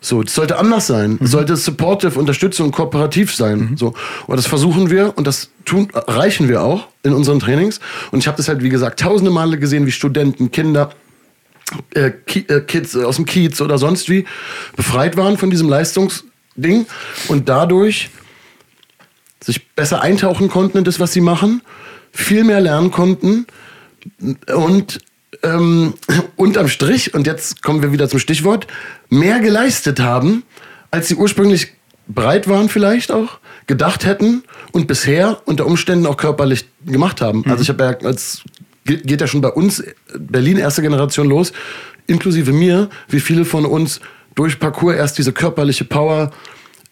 Speaker 2: So, das sollte anders sein. Es sollte supportive, unterstützend und kooperativ sein. So. Und das versuchen wir und das tun, erreichen wir auch in unseren Trainings. Und ich habe das halt, wie gesagt, tausende Male gesehen, wie Studenten, Kinder, äh, äh, Kids aus dem Kiez oder sonst wie befreit waren von diesem Leistungsding und dadurch sich besser eintauchen konnten in das, was sie machen, viel mehr lernen konnten und ähm, unterm Strich, und jetzt kommen wir wieder zum Stichwort, mehr geleistet haben, als sie ursprünglich bereit waren vielleicht auch, gedacht hätten und bisher unter Umständen auch körperlich gemacht haben. Also ich habe ja als geht geht ja schon bei uns Berlin erste Generation los, inklusive mir, wie viele von uns durch Parcours erst diese körperliche Power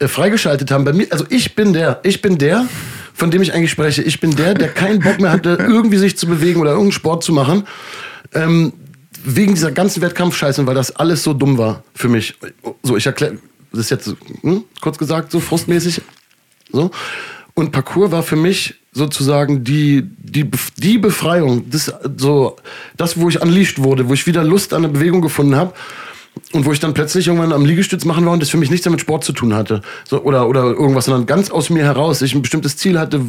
Speaker 2: äh, freigeschaltet haben. Bei mir, also ich bin der, ich bin der, von dem ich eigentlich spreche. Ich bin der, der keinen Bock mehr hatte, irgendwie sich zu bewegen oder irgendeinen Sport zu machen. Ähm, wegen dieser ganzen Wettkampfscheiße, weil das alles so dumm war für mich. So, ich erkläre, das ist jetzt hm, kurz gesagt so frustmäßig. So. Und Parcours war für mich sozusagen die, die, die Befreiung, das, so, das, wo ich unleashed wurde, wo ich wieder Lust an der Bewegung gefunden habe. Und wo ich dann plötzlich irgendwann am Liegestütz machen war und das für mich nichts mehr mit Sport zu tun hatte. So, oder, oder irgendwas, sondern ganz aus mir heraus. Ich ein bestimmtes Ziel hatte,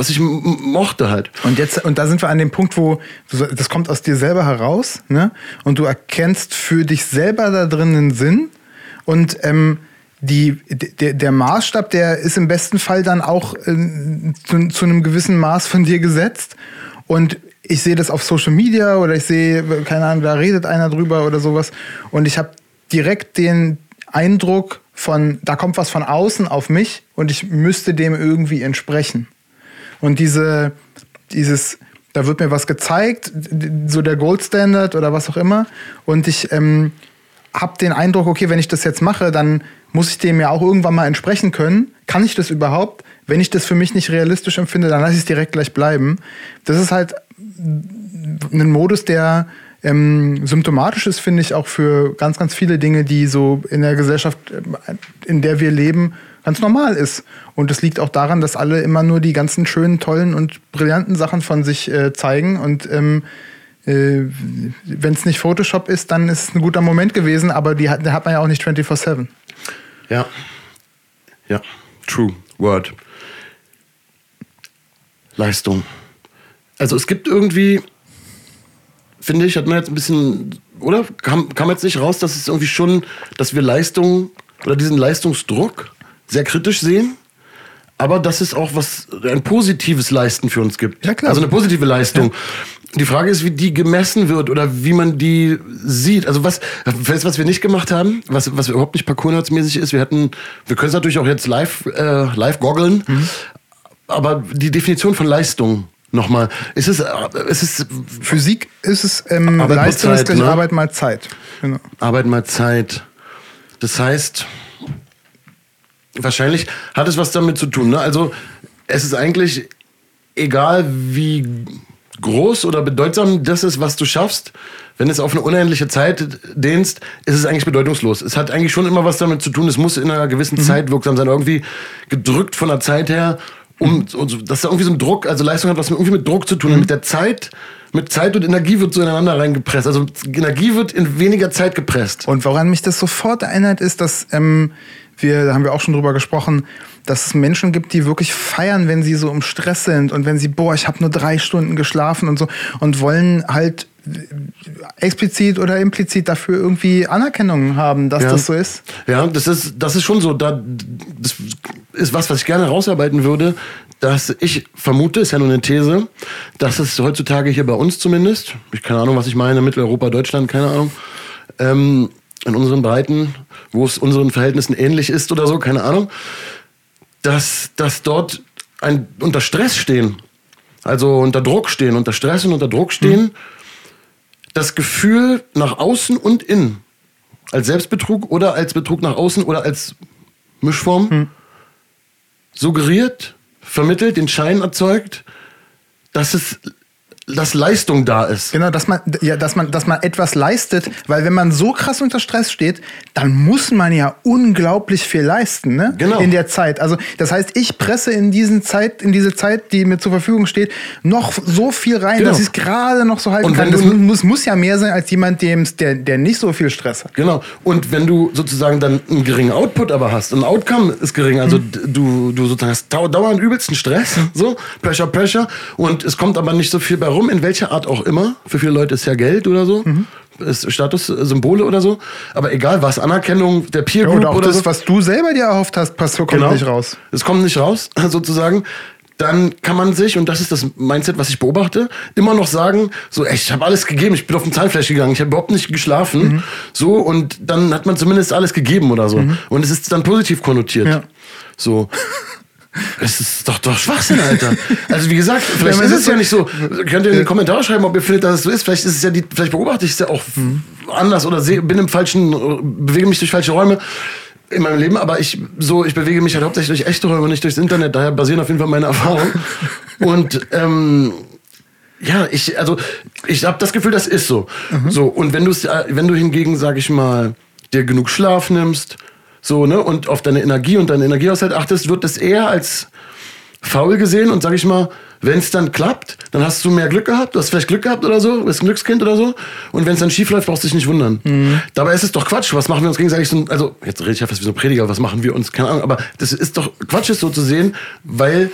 Speaker 2: was ich mochte halt.
Speaker 3: Und jetzt, und da sind wir an dem Punkt, wo das kommt aus dir selber heraus, ne? Und du erkennst für dich selber da drin einen Sinn. Und ähm, die, der, der Maßstab, der ist im besten Fall dann auch äh, zu, zu einem gewissen Maß von dir gesetzt. Und ich sehe das auf Social Media oder ich sehe, keine Ahnung, da redet einer drüber oder sowas. Und ich habe direkt den Eindruck von, da kommt was von außen auf mich und ich müsste dem irgendwie entsprechen. Und diese, dieses, da wird mir was gezeigt, so der Goldstandard oder was auch immer. Und ich ähm, habe den Eindruck, okay, wenn ich das jetzt mache, dann muss ich dem ja auch irgendwann mal entsprechen können. Kann ich das überhaupt? Wenn ich das für mich nicht realistisch empfinde, dann lasse ich es direkt gleich bleiben. Das ist halt ein Modus, der ähm, symptomatisch ist, finde ich, auch für ganz, ganz viele Dinge, die so in der Gesellschaft, ähm, in der wir leben, ganz normal ist. Und es liegt auch daran, dass alle immer nur die ganzen schönen, tollen und brillanten Sachen von sich äh, zeigen. Und ähm, äh, wenn es nicht Photoshop ist, dann ist es ein guter Moment gewesen, aber die hat, die hat man ja auch nicht 24-7.
Speaker 2: Ja. Ja. True. Word. Leistung. Also es gibt irgendwie, finde ich, hat man jetzt ein bisschen, oder? Kam, kam jetzt nicht raus, dass es irgendwie schon, dass wir Leistung oder diesen Leistungsdruck sehr kritisch sehen, aber dass es auch was, ein positives Leisten für uns gibt.
Speaker 3: Ja, klar.
Speaker 2: Also eine positive Leistung. die Frage ist, wie die gemessen wird oder wie man die sieht. Also was, weißt, was wir nicht gemacht haben, was, was überhaupt nicht parkour-mäßig ist, wir hatten, wir können es natürlich auch jetzt live, äh, live goggeln, mhm. aber die Definition von Leistung nochmal, ist es, ist es
Speaker 3: Physik ist es ähm, Leistung Zeit, ist gleich ne? Arbeit mal Zeit.
Speaker 2: Genau. Arbeit mal Zeit. Das heißt, wahrscheinlich hat es was damit zu tun. Ne? Also es ist eigentlich egal, wie groß oder bedeutsam das ist, was du schaffst, wenn es auf eine unendliche Zeit dehnst, ist es eigentlich bedeutungslos. Es hat eigentlich schon immer was damit zu tun, es muss in einer gewissen mhm. Zeit wirksam sein, irgendwie gedrückt von der Zeit her, um, mhm. dass da irgendwie so ein Druck, also Leistung hat was mit, irgendwie mit Druck zu tun, mhm. mit der Zeit, mit Zeit und Energie wird so ineinander reingepresst. Also Energie wird in weniger Zeit gepresst.
Speaker 3: Und woran mich das sofort erinnert, ist, dass ähm, wir, da haben wir auch schon drüber gesprochen, dass es Menschen gibt, die wirklich feiern, wenn sie so im Stress sind und wenn sie, boah, ich habe nur drei Stunden geschlafen und so und wollen halt explizit oder implizit dafür irgendwie Anerkennung haben, dass
Speaker 2: ja.
Speaker 3: das so ist.
Speaker 2: Ja, das ist, das ist schon so. Da, das ist was, was ich gerne rausarbeiten würde, dass ich vermute, ist ja nur eine These, dass es heutzutage hier bei uns zumindest, ich keine Ahnung, was ich meine, Mitteleuropa, Deutschland, keine Ahnung, ähm, in unseren Breiten, wo es unseren Verhältnissen ähnlich ist oder so, keine Ahnung, dass, dass dort ein, unter Stress stehen, also unter Druck stehen, unter Stress und unter Druck stehen, mhm. das Gefühl nach außen und innen, als Selbstbetrug oder als Betrug nach außen oder als Mischform, mhm. suggeriert, vermittelt, den Schein erzeugt, dass es dass Leistung da ist.
Speaker 3: Genau, dass man, ja, dass man, dass man etwas leistet, weil wenn man so krass unter Stress steht, dann muss man ja unglaublich viel leisten, ne?
Speaker 2: Genau.
Speaker 3: In der Zeit. Also, das heißt, ich presse in diesen Zeit, in diese Zeit, die mir zur Verfügung steht, noch so viel rein, genau. dass ich es gerade noch so halten Und kann. Das muss, muss ja mehr sein als jemand, dem der, der nicht so viel Stress hat.
Speaker 2: Genau. Und wenn du sozusagen dann einen geringen Output aber hast, ein Outcome ist gering, also mhm. du, du sozusagen hast dauernd übelsten Stress, so, Pressure, Pressure, und es kommt aber nicht so viel bei rum warum, in welcher Art auch immer. Für viele Leute ist ja Geld oder so. Mhm. Ist Statussymbole oder so. Aber egal was, Anerkennung der Peer Group ja, oder,
Speaker 3: oder
Speaker 2: das,
Speaker 3: so. was du selber dir erhofft hast, passt, kommt genau. nicht raus.
Speaker 2: Es kommt nicht raus, sozusagen dann kann man sich, und das ist das Mindset, was ich beobachte, immer noch sagen, so, ey, ich habe alles gegeben, ich bin auf den Zahnfleisch gegangen, ich habe überhaupt nicht geschlafen, mhm. so, und dann hat man zumindest alles gegeben oder so. Mhm. Und es ist dann positiv konnotiert. Ja. So. Es ist doch, doch Schwachsinn, Alter. Also wie gesagt, vielleicht ja, ist es ja nicht so. Könnt ihr in die Kommentare schreiben, ob ihr findet, dass es so ist. Vielleicht ist es ja die, vielleicht beobachte ich es ja auch mhm. anders oder seh, bin im falschen, bewege mich durch falsche Räume in meinem Leben, aber ich so, ich bewege mich halt hauptsächlich durch echte Räume, nicht durchs Internet. Daher basieren auf jeden Fall meine Erfahrungen. Und ähm, ja, ich, also ich habe das Gefühl, das ist so. Mhm. So und wenn du wenn du hingegen, sag ich mal, dir genug Schlaf nimmst, so, ne, und auf deine Energie und deinen Energiehaushalt achtest, wird es eher als faul gesehen und sag ich mal, wenn es dann klappt, dann hast du mehr Glück gehabt, du hast vielleicht Glück gehabt oder so, bist ein Glückskind oder so. Und wenn es dann schief läuft, brauchst du dich nicht wundern. Mhm. Dabei ist es doch Quatsch. Was machen wir uns gegenseitig so, also jetzt rede ich ja fast wie so ein Prediger, was machen wir uns, keine Ahnung, aber das ist doch Quatsch, es so zu sehen, weil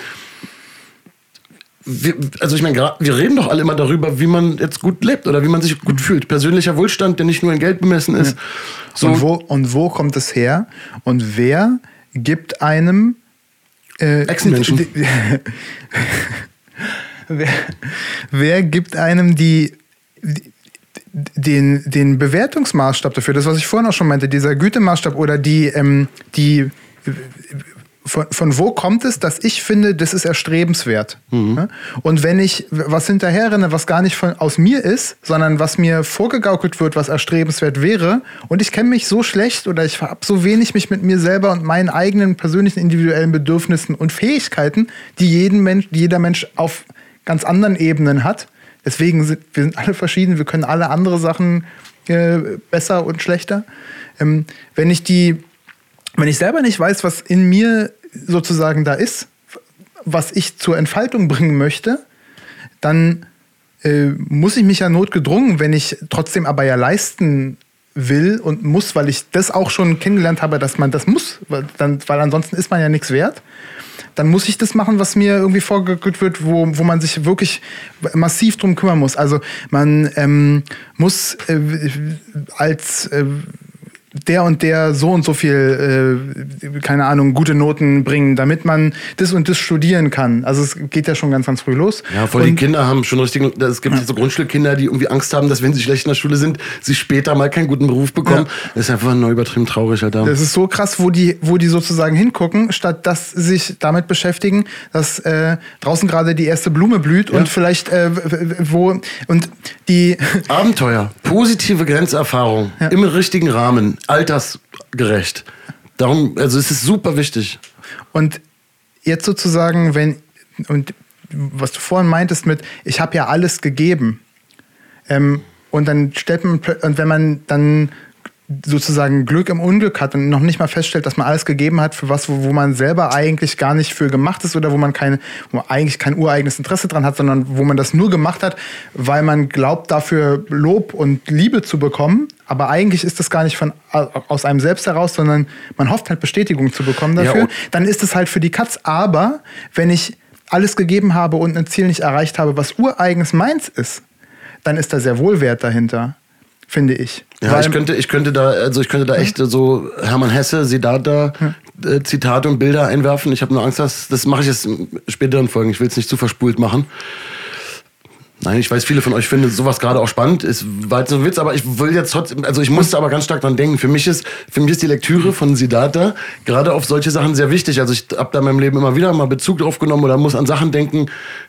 Speaker 2: wir, also ich meine, wir reden doch alle immer darüber, wie man jetzt gut lebt oder wie man sich gut fühlt. Persönlicher Wohlstand, der nicht nur in Geld bemessen ist. Ja.
Speaker 3: So. Und, wo, und wo kommt es her? Und wer gibt einem
Speaker 2: äh, Ex-Menschen?
Speaker 3: wer, wer gibt einem die, die den, den Bewertungsmaßstab dafür, das, was ich vorhin auch schon meinte, dieser Gütemaßstab oder die, ähm, die von, von wo kommt es, dass ich finde, das ist erstrebenswert? Mhm. Und wenn ich was hinterherrenne, was gar nicht von, aus mir ist, sondern was mir vorgegaukelt wird, was erstrebenswert wäre, und ich kenne mich so schlecht oder ich habe so wenig mich mit mir selber und meinen eigenen persönlichen individuellen Bedürfnissen und Fähigkeiten, die jeden Mensch, die jeder Mensch auf ganz anderen Ebenen hat. Deswegen sind wir sind alle verschieden, wir können alle andere Sachen äh, besser und schlechter. Ähm, wenn ich die wenn ich selber nicht weiß, was in mir sozusagen da ist, was ich zur Entfaltung bringen möchte, dann äh, muss ich mich ja notgedrungen, wenn ich trotzdem aber ja leisten will und muss, weil ich das auch schon kennengelernt habe, dass man das muss, weil, dann, weil ansonsten ist man ja nichts wert, dann muss ich das machen, was mir irgendwie vorgeführt wird, wo, wo man sich wirklich massiv drum kümmern muss. Also man ähm, muss äh, als äh, der und der so und so viel, äh, keine Ahnung, gute Noten bringen, damit man das und das studieren kann. Also es geht ja schon ganz, ganz früh los.
Speaker 2: Ja, voll
Speaker 3: und,
Speaker 2: die Kinder haben schon richtig, es gibt so Grundschulkinder, die irgendwie Angst haben, dass wenn sie schlecht in der Schule sind, sie später mal keinen guten Beruf bekommen.
Speaker 3: Ja.
Speaker 2: Das ist einfach neu übertrieben traurig, Alter.
Speaker 3: Das ist so krass, wo die, wo die sozusagen hingucken, statt dass sie sich damit beschäftigen, dass äh, draußen gerade die erste Blume blüht
Speaker 2: Ja.
Speaker 3: und vielleicht äh, wo und die
Speaker 2: Abenteuer, positive Grenzerfahrung im richtigen Rahmen, altersgerecht. Darum, also es ist super wichtig.
Speaker 3: Und jetzt sozusagen, wenn, und was du vorhin meintest mit, ich habe ja alles gegeben. Ähm, und dann stellt man, und wenn man dann sozusagen Glück im Unglück hat und noch nicht mal feststellt, dass man alles gegeben hat für was, wo, wo man selber eigentlich gar nicht für gemacht ist oder wo man keine, wo man eigentlich kein ureigenes Interesse dran hat, sondern wo man das nur gemacht hat, weil man glaubt, dafür Lob und Liebe zu bekommen. Aber eigentlich ist das gar nicht von, aus einem selbst heraus, sondern man hofft halt Bestätigung zu bekommen
Speaker 2: Ja,
Speaker 3: dafür
Speaker 2: und-
Speaker 3: dann ist es halt für die Katz. Aber wenn ich alles gegeben habe und ein Ziel nicht erreicht habe, was ureigens meins ist, dann ist da sehr wohl Wert dahinter, finde ich.
Speaker 2: Ja,
Speaker 3: Weil-
Speaker 2: ich könnte, ich könnte da, also ich könnte da echt so Hermann Hesse, Siddhartha, äh, Zitate und Bilder einwerfen. Ich habe nur Angst, dass das mache ich jetzt in späteren Folgen. Ich will es nicht zu verspult machen. Nein, ich weiß, viele von euch finden sowas gerade auch spannend. Ist weit so ein Witz, aber ich will jetzt trotzdem, also ich musste aber ganz stark dran denken. Für mich ist, für mich ist die Lektüre von Siddhartha gerade auf solche Sachen sehr wichtig. Also ich habe da in meinem Leben immer wieder mal Bezug drauf genommen oder muss an Sachen denken,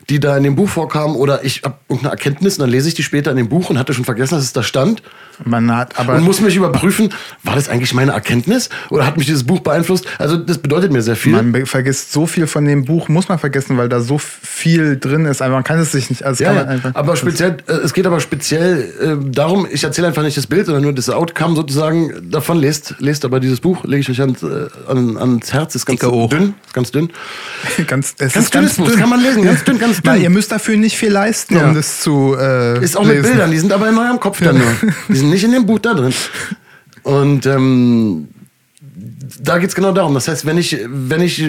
Speaker 2: die da in dem Buch vorkamen oder ich habe irgendeine Erkenntnis und dann lese ich die später in dem Buch und hatte schon vergessen, dass es da stand
Speaker 3: man hat, aber
Speaker 2: und muss mich überprüfen, war das eigentlich meine Erkenntnis oder hat mich dieses Buch beeinflusst? Also das bedeutet mir sehr viel.
Speaker 3: man vergisst so viel von dem Buch, muss man vergessen, weil da so viel drin ist. Aber man kann es sich nicht, also
Speaker 2: ja.
Speaker 3: Einfach.
Speaker 2: aber speziell, äh, es geht aber speziell äh, darum, ich erzähle einfach nicht das Bild, sondern nur das Outcome sozusagen davon. Lest, lest aber dieses Buch, lege ich euch ans, äh, an, ans Herz, ist ganz
Speaker 3: Dicke hoch.
Speaker 2: dünn, ist ganz dünn.
Speaker 3: ganz, es
Speaker 2: Ganz
Speaker 3: ist ganz
Speaker 2: Buch,
Speaker 3: dünn.
Speaker 2: kann man lesen, ganz dünn, ganz dünn.
Speaker 3: Weil ihr müsst dafür nicht viel leisten,
Speaker 2: Ja.
Speaker 3: um das zu äh,
Speaker 2: Ist auch mit
Speaker 3: lesen.
Speaker 2: Bildern, die sind aber in eurem Kopf dann nur. Die sind nicht in dem Buch da drin. Und ähm, da geht's genau darum. Das heißt, wenn ich, wenn ich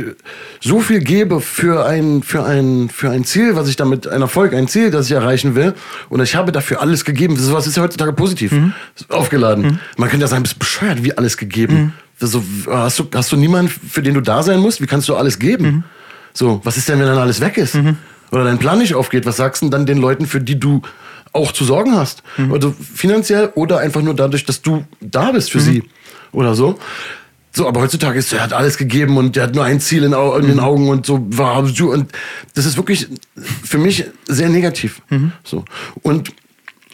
Speaker 2: so viel gebe für ein, für, ein, für ein Ziel, was ich damit, ein Erfolg, ein Ziel, das ich erreichen will, und ich habe dafür alles gegeben, sowas ist ja heutzutage positiv aufgeladen. Man könnte ja sagen, bist bescheuert, wie alles gegeben. So, hast, du, hast du niemanden, für den du da sein musst? Wie kannst du alles geben? So, was ist denn, wenn dann alles weg ist? Oder dein Plan nicht aufgeht? Was sagst du denn dann den Leuten, für die du auch zu sorgen hast? Also finanziell oder einfach nur dadurch, dass du da bist für sie oder so. So, aber heutzutage ist, er hat alles gegeben und der hat nur ein Ziel in, Au- in den Augen und so war und das ist wirklich für mich sehr negativ. So und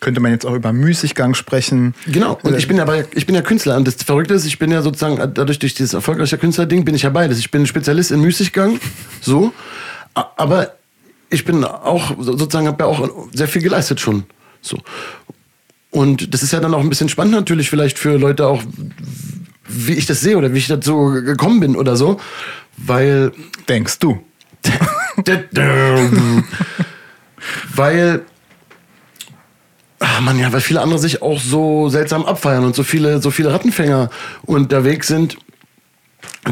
Speaker 3: Könnte man jetzt auch über Müßiggang sprechen.
Speaker 2: Genau, und ich bin ja bei, ich bin ja Künstler und das Verrückte ist, ich bin ja sozusagen, dadurch durch dieses erfolgreiche Künstlerding bin ich ja beides. Ich bin Spezialist in Müßiggang, so, aber ich bin auch sozusagen, habe ja auch sehr viel geleistet schon, so. Und das ist ja dann auch ein bisschen spannend natürlich vielleicht für Leute auch, wie ich das sehe oder wie ich dazu gekommen bin oder so, weil
Speaker 3: Denkst du?
Speaker 2: weil ach man ja, weil viele andere sich auch so seltsam abfeiern und so viele so viele Rattenfänger unterwegs sind,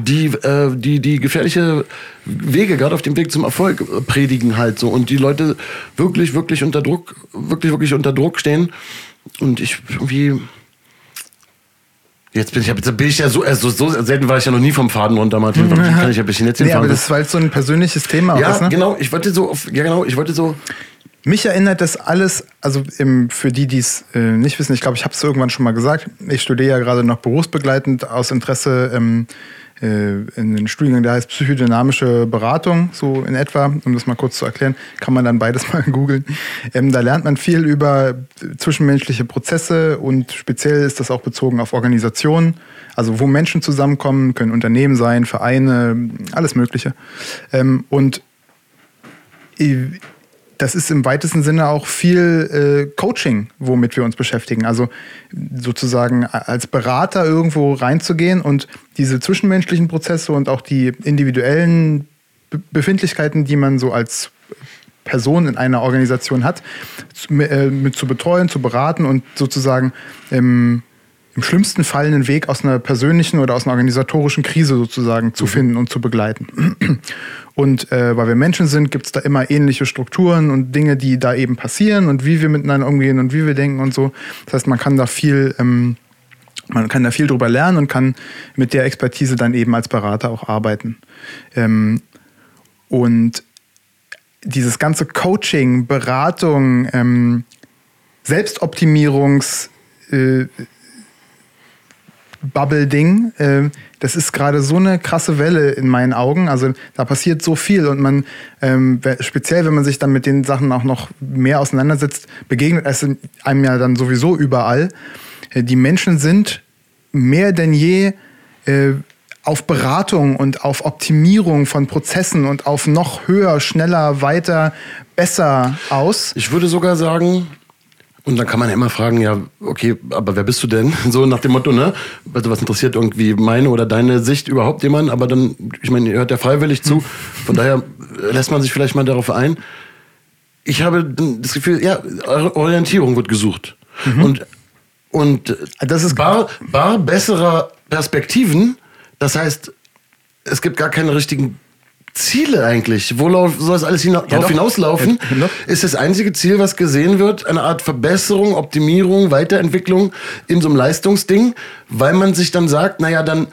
Speaker 2: die äh, die die gefährliche Wege gerade auf dem Weg zum Erfolg predigen halt so und die Leute wirklich wirklich unter Druck wirklich wirklich unter Druck stehen und ich irgendwie Jetzt bin ich, jetzt bin ich ja so, also so selten war ich ja noch nie vom Faden runter, Martin. Wie kann ich ein bisschen jetzt
Speaker 3: Nee, aber das weil es so ein persönliches Thema
Speaker 2: ja,
Speaker 3: ist, ne?
Speaker 2: genau. Ich wollte so, auf, ja genau, ich wollte so,
Speaker 3: Mich erinnert das alles, also im, für die, die es äh, nicht wissen, ich glaube, ich habe es irgendwann schon mal gesagt. Ich studiere ja gerade noch berufsbegleitend aus Interesse ähm, äh, in den Studiengang, der heißt psychodynamische Beratung, so in etwa, um das mal kurz zu erklären, kann man dann beides mal googeln. Ähm, da lernt man viel über zwischenmenschliche Prozesse und speziell ist das auch bezogen auf Organisationen, also wo Menschen zusammenkommen, können Unternehmen sein, Vereine, alles Mögliche. Ähm, und das ist im weitesten Sinne auch viel äh, Coaching, womit wir uns beschäftigen. Also sozusagen als Berater irgendwo reinzugehen und diese zwischenmenschlichen Prozesse und auch die individuellen Be Befindlichkeiten, die man so als Person in einer Organisation hat, zu, äh, mit zu betreuen, zu beraten und sozusagen im, im schlimmsten Fall einen Weg aus einer persönlichen oder aus einer organisatorischen Krise sozusagen zu finden und zu begleiten. Und äh, weil wir Menschen sind, gibt es da immer ähnliche Strukturen und Dinge, die da eben passieren und wie wir miteinander umgehen und wie wir denken und so. Das heißt, man kann da viel ähm, man kann da viel drüber lernen und kann mit der Expertise dann eben als Berater auch arbeiten. Ähm, und dieses ganze Coaching, Beratung, ähm, Selbstoptimierungs- äh, Bubble-Ding, äh, das ist gerade so eine krasse Welle in meinen Augen. Also da passiert so viel und man, ähm, speziell wenn man sich dann mit den Sachen auch noch mehr auseinandersetzt, begegnet es einem ja dann sowieso überall. Äh, die Menschen sind mehr denn je äh, auf Beratung und auf Optimierung von Prozessen und auf noch höher, schneller, weiter, besser aus.
Speaker 2: Ich würde sogar sagen, und dann kann man ja immer fragen, ja, okay, aber wer bist du denn? So nach dem Motto, ne? Also was interessiert irgendwie meine oder deine Sicht überhaupt jemand? Aber dann, ich meine, ihr hört ja freiwillig zu. Von daher lässt man sich vielleicht mal darauf ein. Ich habe das Gefühl, ja, Orientierung wird gesucht. Mhm. Und, und das ist bar, bar besserer Perspektiven. Das heißt, es gibt gar keine richtigen Ziele eigentlich? Worauf soll das alles hina ja, darauf hinauslaufen? Ja, ist das einzige Ziel, was gesehen wird, eine Art Verbesserung, Optimierung, Weiterentwicklung in so einem Leistungsding, weil man sich dann sagt, naja, dann,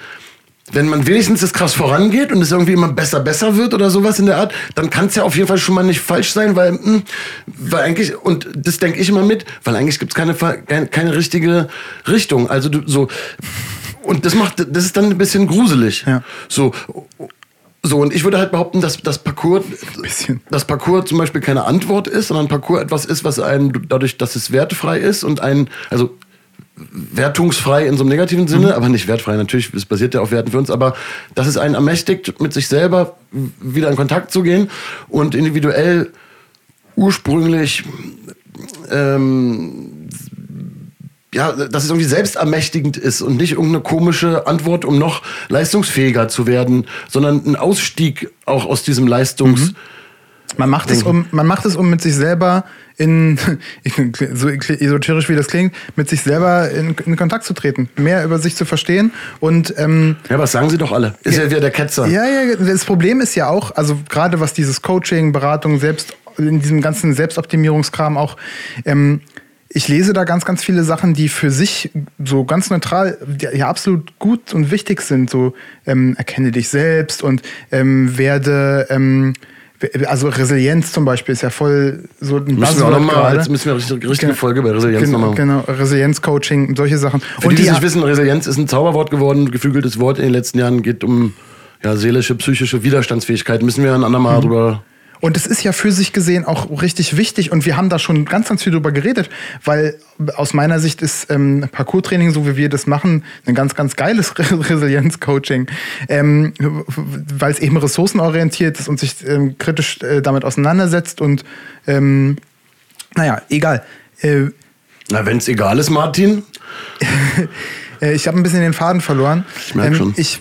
Speaker 2: wenn man wenigstens das krass vorangeht und es irgendwie immer besser, besser wird oder sowas in der Art, dann kann es ja auf jeden Fall schon mal nicht falsch sein, weil, mh, hm, weil eigentlich, und das denke ich immer mit, weil eigentlich gibt es keine, keine, richtige Richtung. Also so, und das macht, das ist dann ein bisschen gruselig. Ja. So, so, und ich würde halt behaupten, dass das Parcours, das Parcours zum Beispiel keine Antwort ist, sondern Parcours etwas ist, was einen dadurch, dass es wertefrei ist und ein, also wertungsfrei in so einem negativen Sinne, mhm. aber nicht wertfrei, natürlich, es basiert ja auf Werten für uns, aber dass es einen ermächtigt, mit sich selber wieder in Kontakt zu gehen und individuell ursprünglich ähm, ja, dass es irgendwie selbstermächtigend ist und nicht irgendeine komische Antwort, um noch leistungsfähiger zu werden, sondern ein Ausstieg auch aus diesem Leistungs. Mhm.
Speaker 3: Man macht, es um, man macht es, um mit sich selber in, so esoterisch wie das klingt, mit sich selber in, in Kontakt zu treten, mehr über sich zu verstehen und ähm,
Speaker 2: ja, was sagen Sie doch alle? Ist ja, ja wieder der Ketzer.
Speaker 3: Ja, ja, das Problem ist ja auch, also gerade was dieses Coaching, Beratung, selbst in diesem ganzen Selbstoptimierungskram auch, ähm, ich lese da ganz, ganz viele Sachen, die für sich so ganz neutral, ja absolut gut und wichtig sind. So ähm, erkenne dich selbst und ähm, werde ähm, also Resilienz zum Beispiel ist ja voll so
Speaker 2: ein müssen wir auch noch mal, Jetzt müssen wir eine richtige, richtige Folge bei Resilienz
Speaker 3: genau,
Speaker 2: nochmal.
Speaker 3: Genau, Resilienz-Coaching, solche Sachen.
Speaker 2: Für und die, die nicht wissen, Resilienz ist ein Zauberwort geworden, geflügeltes Wort in den letzten Jahren, geht um ja, seelische, psychische Widerstandsfähigkeit. Müssen wir ein andermal mhm. drüber
Speaker 3: und es ist ja für sich gesehen auch richtig wichtig und wir haben da schon ganz, ganz viel drüber geredet, weil aus meiner Sicht ist ähm, Parcours-Training, so wie wir das machen, ein ganz, ganz geiles Resilienz-Coaching, ähm, weil es eben ressourcenorientiert ist und sich ähm, kritisch äh, damit auseinandersetzt und ähm, naja, egal. Äh,
Speaker 2: Na, wenn es egal ist, Martin.
Speaker 3: Äh, ich habe ein bisschen den Faden verloren.
Speaker 2: Ich merke ähm, schon.
Speaker 3: Ich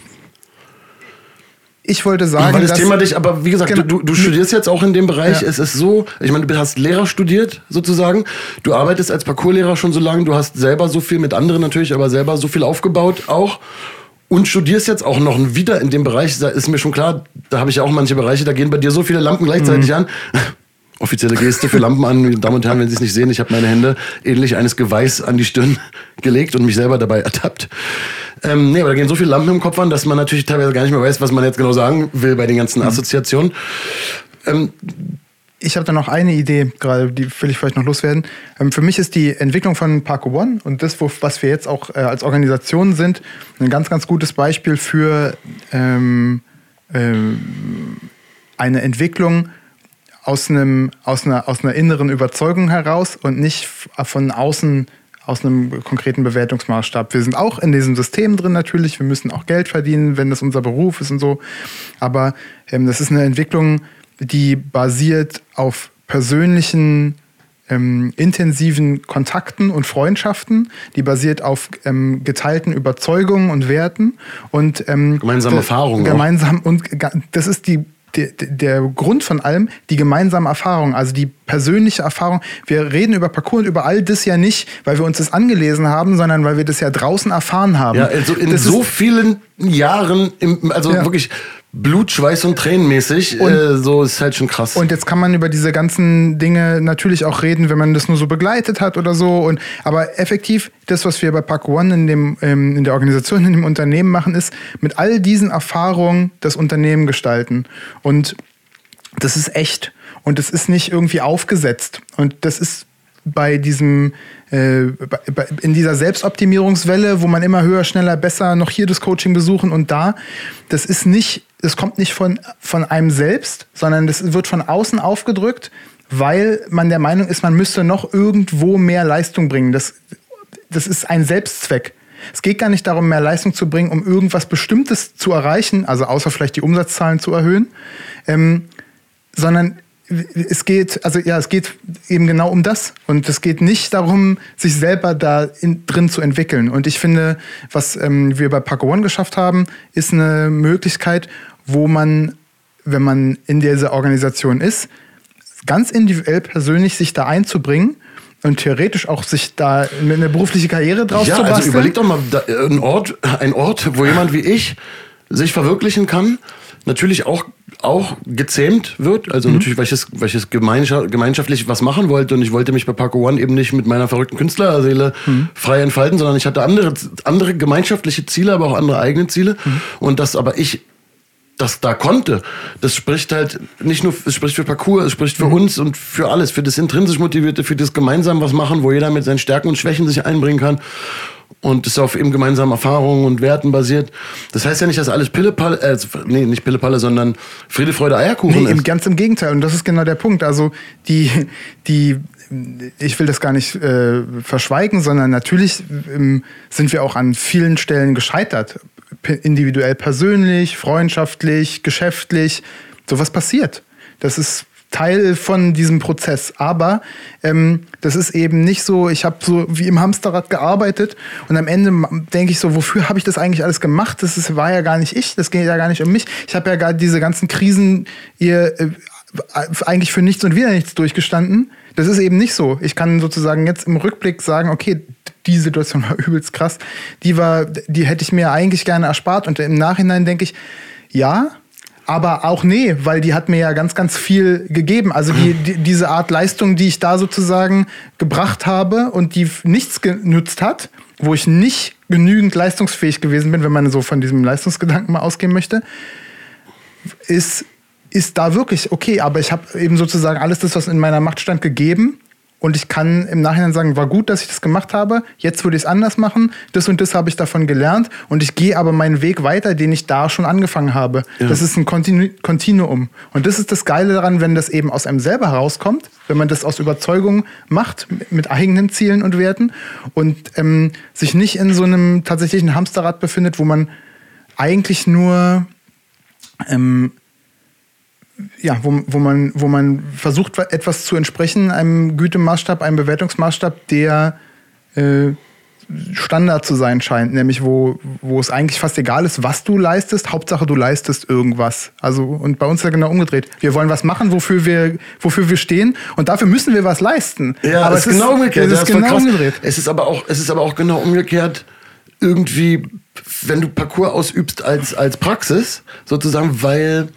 Speaker 3: ich wollte sagen.
Speaker 2: Weil das Thema dich, aber wie gesagt, genau, du, du studierst jetzt auch in dem Bereich. Ja. Es ist so, ich meine, du hast Lehrer studiert sozusagen. Du arbeitest als Parcourslehrer schon so lange. Du hast selber so viel mit anderen natürlich, aber selber so viel aufgebaut auch. Und studierst jetzt auch noch wieder in dem Bereich. Da ist mir schon klar, da habe ich ja auch manche Bereiche, da gehen bei dir so viele Lampen gleichzeitig mhm. an offizielle Geste für Lampen an. Meine Damen und Herren, wenn Sie es nicht sehen, ich habe meine Hände ähnlich eines Geweiß an die Stirn gelegt und mich selber dabei ertappt. Ähm, nee, aber da gehen so viele Lampen im Kopf an, dass man natürlich teilweise gar nicht mehr weiß, was man jetzt genau sagen will bei den ganzen mhm. Assoziationen. Ähm,
Speaker 3: ich habe da noch eine Idee, gerade die will ich vielleicht noch loswerden. Ähm, für mich ist die Entwicklung von Parco One und das, was wir jetzt auch äh, als Organisation sind, ein ganz, ganz gutes Beispiel für ähm, ähm, eine Entwicklung aus, einem, aus, einer, aus einer inneren Überzeugung heraus und nicht von außen aus einem konkreten Bewertungsmaßstab. Wir sind auch in diesem System drin natürlich. Wir müssen auch Geld verdienen, wenn das unser Beruf ist und so. Aber ähm, das ist eine Entwicklung, die basiert auf persönlichen, ähm, intensiven Kontakten und Freundschaften, die basiert auf ähm, geteilten Überzeugungen und Werten und
Speaker 2: ähm, gemeinsame Erfahrungen.
Speaker 3: Gemeinsam und das ist die der, der Grund von allem die gemeinsame Erfahrung, also die persönliche Erfahrung. Wir reden über Parcours und über all das ja nicht, weil wir uns das angelesen haben, sondern weil wir das ja draußen erfahren haben.
Speaker 2: Ja, also in
Speaker 3: das
Speaker 2: so vielen Jahren, im, also ja. wirklich Blut, Schweiß und Tränen mäßig.
Speaker 3: Und-
Speaker 2: äh, so ist halt schon krass.
Speaker 3: Und jetzt kann man über diese ganzen Dinge natürlich auch reden, wenn man das nur so begleitet hat oder so. Und, aber effektiv, das, was wir bei Pack One in, dem, ähm, in der Organisation, in dem Unternehmen machen, ist mit all diesen Erfahrungen das Unternehmen gestalten. Und das ist echt. Und das ist nicht irgendwie aufgesetzt. Und das ist bei diesem, äh, in dieser Selbstoptimierungswelle, wo man immer höher, schneller, besser, noch hier das Coaching besuchen und da, das ist nicht, das kommt nicht von, von einem selbst, sondern das wird von außen aufgedrückt, weil man der Meinung ist, man müsste noch irgendwo mehr Leistung bringen. Das, das ist ein Selbstzweck. Es geht gar nicht darum, mehr Leistung zu bringen, um irgendwas Bestimmtes zu erreichen, also außer vielleicht die Umsatzzahlen zu erhöhen, ähm, sondern es geht, also ja, es geht eben genau um das. Und es geht nicht darum, sich selber da in, drin zu entwickeln. Und ich finde, was ähm, wir bei Paco One geschafft haben, ist eine Möglichkeit, wo man, wenn man in dieser Organisation ist, ganz individuell persönlich sich da einzubringen und theoretisch auch sich da eine berufliche Karriere draus
Speaker 2: ja,
Speaker 3: zu basteln.
Speaker 2: also überleg doch mal, äh, ein Ort, ein Ort, wo jemand wie ich sich verwirklichen kann, natürlich auch, auch gezähmt wird.
Speaker 3: Mhm.
Speaker 2: Also natürlich, weil ich, es, weil ich gemeinschaft, gemeinschaftlich was machen wollte und ich wollte mich bei Paco One eben nicht mit meiner verrückten Künstlerseele
Speaker 3: Mhm.
Speaker 2: frei entfalten, sondern ich hatte andere, andere gemeinschaftliche Ziele, aber auch andere eigene Ziele.
Speaker 3: Mhm.
Speaker 2: Und das aber ich das da konnte, das spricht halt nicht nur, es spricht für Parcours, es spricht für
Speaker 3: Mhm.
Speaker 2: uns und für alles, für das intrinsisch Motivierte, für das gemeinsam was machen, wo jeder mit seinen Stärken und Schwächen sich einbringen kann und es auf eben gemeinsamen Erfahrungen und Werten basiert. Das heißt ja nicht, dass alles Pillepalle, äh, nee, nicht Pillepalle, sondern Friede, Freude, Eierkuchen
Speaker 3: Nee,
Speaker 2: ist.
Speaker 3: ganz im Gegenteil. Und das ist genau der Punkt. Also die, die, ich will das gar nicht äh, verschweigen, sondern natürlich ähm, sind wir auch an vielen Stellen gescheitert. Individuell persönlich, freundschaftlich, geschäftlich. Sowas passiert. Das ist Teil von diesem Prozess. Aber ähm, das ist eben nicht so, ich habe so wie im Hamsterrad gearbeitet und am Ende denke ich so, wofür habe ich das eigentlich alles gemacht? Das ist, war ja gar nicht ich, das geht ja gar nicht um mich. Ich habe ja gar diese ganzen Krisen ihr äh, eigentlich für nichts und wieder nichts durchgestanden. Das ist eben nicht so. Ich kann sozusagen jetzt im Rückblick sagen, okay, die Situation war übelst krass. Die war, die hätte ich mir eigentlich gerne erspart. Und im Nachhinein denke ich, ja, aber auch nee, weil die hat mir ja ganz, ganz viel gegeben. Also die, die, diese Art Leistung, die ich da sozusagen gebracht habe und die nichts genützt hat, wo ich nicht genügend leistungsfähig gewesen bin, wenn man so von diesem Leistungsgedanken mal ausgehen möchte, ist, ist da wirklich okay. Aber ich habe eben sozusagen alles das, was in meiner Macht stand, gegeben. Und ich kann im Nachhinein sagen, war gut, dass ich das gemacht habe. Jetzt würde ich es anders machen. Das und das habe ich davon gelernt. Und ich gehe aber meinen Weg weiter, den ich da schon angefangen habe.
Speaker 2: Ja.
Speaker 3: Das ist ein Kontinu Kontinuum. Und das ist das Geile daran, wenn das eben aus einem selber herauskommt, wenn man das aus Überzeugung macht, mit- mit eigenen Zielen und Werten und ähm, sich nicht in so einem tatsächlichen Hamsterrad befindet, wo man eigentlich nur ähm, ja, wo, wo, man, wo man versucht, etwas zu entsprechen, einem Gütemaßstab, einem Bewertungsmaßstab, der äh, Standard zu sein scheint, nämlich wo, wo es eigentlich fast egal ist, was du leistest, Hauptsache du leistest irgendwas. Also, und bei uns ist ja genau umgedreht. Wir wollen was machen, wofür wir, wofür wir stehen, und dafür müssen wir was leisten.
Speaker 2: Ja,
Speaker 3: aber
Speaker 2: es ist genau umgekehrt.
Speaker 3: Es ist genau
Speaker 2: krass.
Speaker 3: umgedreht.
Speaker 2: Es ist aber auch, es ist aber auch genau umgekehrt. Irgendwie, wenn du Parcours ausübst als, als Praxis, sozusagen, weil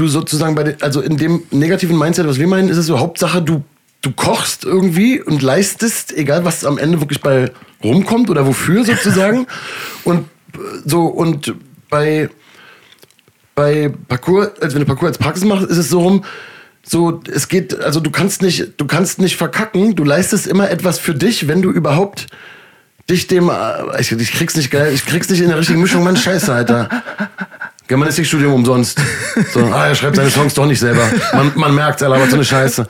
Speaker 2: du sozusagen bei den, also in dem negativen Mindset, was wir meinen, ist es so Hauptsache, du, du kochst irgendwie und leistest, egal was am Ende wirklich bei rumkommt oder wofür sozusagen. und so, und bei, bei Parcours, also wenn du Parcours als Praxis machst, ist es so rum, so, es geht, also du kannst nicht, du kannst nicht verkacken, du leistest immer etwas für dich, wenn du überhaupt dich dem, äh, ich, ich krieg's nicht geil, ich krieg's nicht in der richtigen Mischung, Mann, scheiße, Alter. Germanistikstudium umsonst. So, ah, er schreibt seine Songs doch nicht selber. Man, man merkt, er labert so eine Scheiße.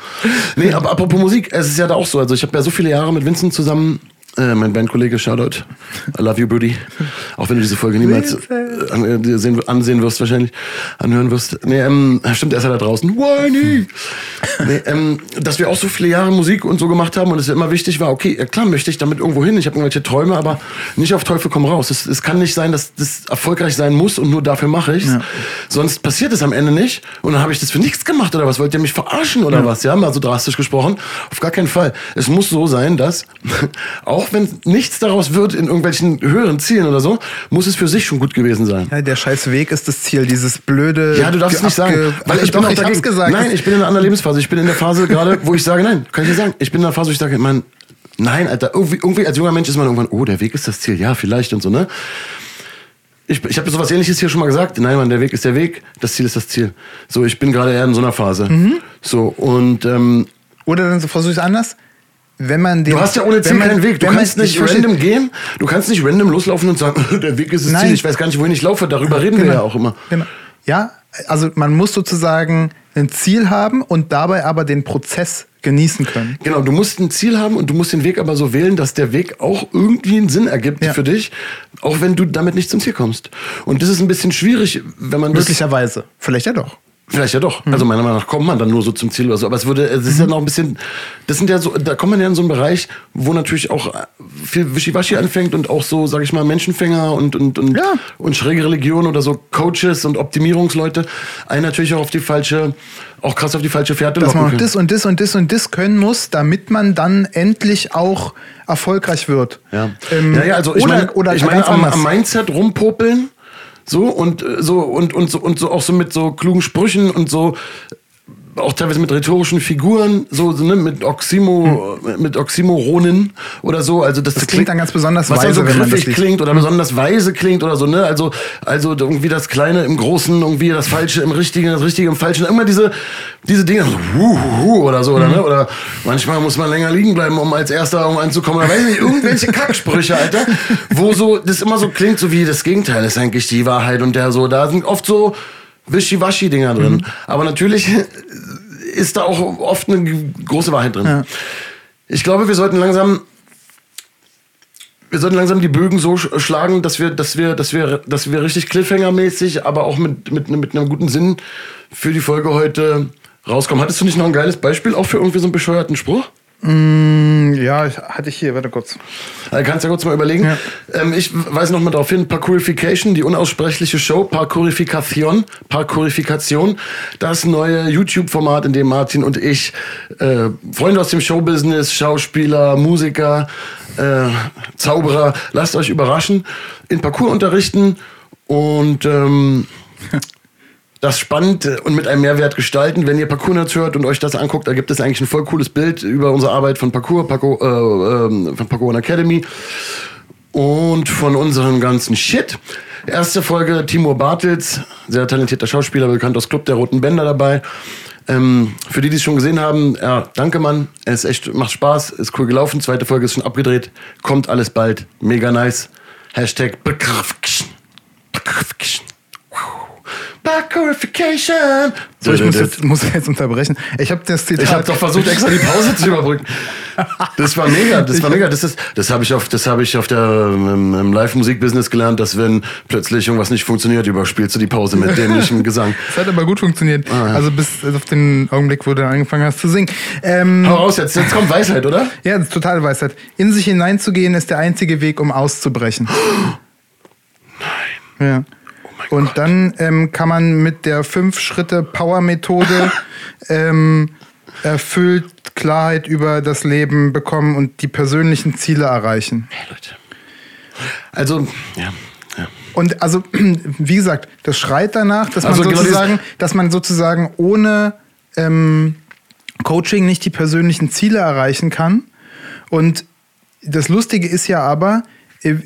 Speaker 2: Nee, aber apropos Musik, es ist ja da auch so. Also ich habe ja so viele Jahre mit Vincent zusammen, äh, mein Bandkollege, Shoutout, I love you, Buddy. Auch wenn du diese Folge niemals äh, an, äh, sehen, ansehen wirst, wahrscheinlich, anhören wirst. Nee, ähm, stimmt, er ist ja da draußen. Whiny! Nee, ähm, dass wir auch so viele Jahre Musik und so gemacht haben und es immer wichtig war, okay, ja, klar möchte ich damit irgendwo hin, ich habe irgendwelche Träume, aber nicht auf Teufel komm raus. Es, es kann nicht sein, dass das erfolgreich sein muss und nur dafür mache ich Sonst passiert es am Ende nicht und dann habe ich das für nichts gemacht oder was? Wollt ihr mich verarschen oder was? Ja, mal so drastisch gesprochen. Auf gar keinen Fall. Es muss so sein, dass auch wenn nichts daraus wird in irgendwelchen höheren Zielen oder so, muss es für sich schon gut gewesen sein.
Speaker 3: Ja, der scheiß Weg ist das Ziel, dieses blöde.
Speaker 2: Ja, du darfst es nicht sagen. Weil ich
Speaker 3: Doch,
Speaker 2: bin auch
Speaker 3: ich
Speaker 2: dagegen.
Speaker 3: hab's gesagt.
Speaker 2: Nein, ich bin in einer anderen Lebensphase. Ich bin in der Phase gerade, wo ich sage, nein, kann ich dir sagen. Ich bin in der Phase, wo ich sage, man, nein, Alter, irgendwie, irgendwie als junger Mensch ist man irgendwann, oh, der Weg ist das Ziel. Ja, vielleicht und so, ne? Ich, ich habe sowas ähnliches hier schon mal gesagt. Nein, Mann, der Weg ist der Weg, das Ziel ist das Ziel. So, ich bin gerade eher in so einer Phase.
Speaker 3: Mhm.
Speaker 2: So, und ähm,
Speaker 3: Oder dann versuche ich es anders. Wenn man den,
Speaker 2: du hast ja ohne Ziel
Speaker 3: man-
Speaker 2: keinen Weg. Du kannst nicht random gehen, du kannst nicht random loslaufen und sagen, der Weg ist das
Speaker 3: Nein.
Speaker 2: Ziel. Ich weiß gar nicht, wohin ich laufe. Darüber reden wir ja auch immer.
Speaker 3: Genau. Ja, also man muss sozusagen ein Ziel haben und dabei aber den Prozess genießen können.
Speaker 2: Genau, du musst ein Ziel haben und du musst den Weg aber so wählen, dass der Weg auch irgendwie einen Sinn ergibt
Speaker 3: Ja.
Speaker 2: für dich, auch wenn du damit nicht zum Ziel kommst. Und das ist ein bisschen schwierig, wenn man das
Speaker 3: Möglicherweise. Vielleicht ja doch.
Speaker 2: Vielleicht ja doch.
Speaker 3: Mhm.
Speaker 2: Also meiner Meinung nach kommt man dann nur so zum Ziel oder so. Aber es würde, es ist ja noch ein bisschen, das sind ja so, da kommt man ja in so einen Bereich, wo natürlich auch viel Wischiwaschi anfängt und auch so, sag ich mal, Menschenfänger und, und, und,
Speaker 3: Ja.
Speaker 2: und schräge Religionen oder so Coaches und Optimierungsleute einen natürlich auch auf die falsche, auch krass auf die falsche Fährte
Speaker 3: Dass man
Speaker 2: können.
Speaker 3: das und das und das und das können muss, damit man dann endlich auch erfolgreich wird.
Speaker 2: Ja,
Speaker 3: Ähm,
Speaker 2: ja, ja, also ich
Speaker 3: oder,
Speaker 2: meine,
Speaker 3: oder
Speaker 2: ich meine am, am Mindset rumpopeln, so und äh, so und und so und so auch so mit so klugen Sprüchen und so auch teilweise mit rhetorischen Figuren, so, so ne, mit Oxymo, mit Oxymoronen oder so. Also das,
Speaker 3: Hm. Das klingt dann ganz besonders
Speaker 2: was dann so
Speaker 3: weise, wenn man das
Speaker 2: griffig
Speaker 3: liest. Hm.
Speaker 2: klingt oder besonders weise klingt oder so, ne? Also, also irgendwie das Kleine im Großen, irgendwie das Falsche im Richtigen, das Richtige im Falschen. Immer diese, diese Dinge, so, hu, hu, hu, oder so, oder,
Speaker 3: Hm.
Speaker 2: ne? Oder manchmal muss man länger liegen bleiben, um als Erster um anzukommen. Oder weiß ich nicht, irgendwelche Kacksprüche, Alter, wo so, das immer so klingt, so wie das Gegenteil ist eigentlich die Wahrheit und der so, da sind oft so Wischiwaschi-Dinger drin.
Speaker 3: Mhm.
Speaker 2: Aber natürlich ist da auch oft eine große Wahrheit drin.
Speaker 3: Ja.
Speaker 2: Ich glaube, wir sollten langsam wir sollten langsam die Bögen so sch- schlagen, dass wir, dass wir, dass wir, dass wir richtig Cliffhanger-mäßig, aber auch mit, mit, mit einem guten Sinn für die Folge heute rauskommen. Hattest du nicht noch ein geiles Beispiel auch für irgendwie so einen bescheuerten Spruch?
Speaker 3: Ja, ich, hatte ich hier, warte kurz.
Speaker 2: Also kannst du ja kurz mal überlegen.
Speaker 3: Ja.
Speaker 2: Ähm, ich weise noch mal darauf hin, Parkourification, die unaussprechliche Show, Parkourifikation, Parkourifikation, das neue YouTube-Format, in dem Martin und ich, äh, Freunde aus dem Showbusiness, Schauspieler, Musiker, äh, Zauberer, lasst euch überraschen, in Parkour unterrichten und ähm, das spannend und mit einem Mehrwert gestalten. Wenn ihr Parkour-Nerds hört und euch das anguckt, da gibt es eigentlich ein voll cooles Bild über unsere Arbeit von Parkour, Parkour äh, ähm, von Parkour One Academy und von unserem ganzen Shit. Erste Folge Timur Bartels, sehr talentierter Schauspieler, bekannt aus Club der Roten Bänder dabei. Ähm, für die, die es schon gesehen haben, ja, danke Mann, es echt, macht Spaß, ist cool gelaufen. Zweite Folge ist schon abgedreht, kommt alles bald, mega nice. Hashtag Begrafkischen. Begrafkischen. Parkourification.
Speaker 3: So, ich muss jetzt, muss jetzt unterbrechen. Ich habe das Zitat.
Speaker 2: Ich habe doch versucht, extra die Pause zu überbrücken. Das war mega, das war mega. Das ist, das habe ich auf, das habe ich auf der ähm, im Live-Musik-Business gelernt, dass wenn plötzlich irgendwas nicht funktioniert, überspielst du die Pause mit dämlichem Gesang.
Speaker 3: Das hat aber gut funktioniert.
Speaker 2: Ah, ja.
Speaker 3: Also bis auf den Augenblick, wo du angefangen hast zu singen. Ähm,
Speaker 2: Hau raus jetzt, jetzt kommt Weisheit, oder?
Speaker 3: ja, das ist totale Weisheit. In sich hineinzugehen ist der einzige Weg, um auszubrechen. Nein. Ja.
Speaker 2: Oh
Speaker 3: Und dann ähm, kann man mit der Fünf-Schritte-Power-Methode ähm, erfüllt Klarheit über das Leben bekommen und die persönlichen Ziele erreichen.
Speaker 2: Hey, Leute. Also, ja, ja.
Speaker 3: Und also, wie gesagt, das schreit danach, dass man
Speaker 2: Also genau
Speaker 3: sozusagen, dass man sozusagen ohne ähm, Coaching nicht die persönlichen Ziele erreichen kann. Und das Lustige ist ja aber, äh,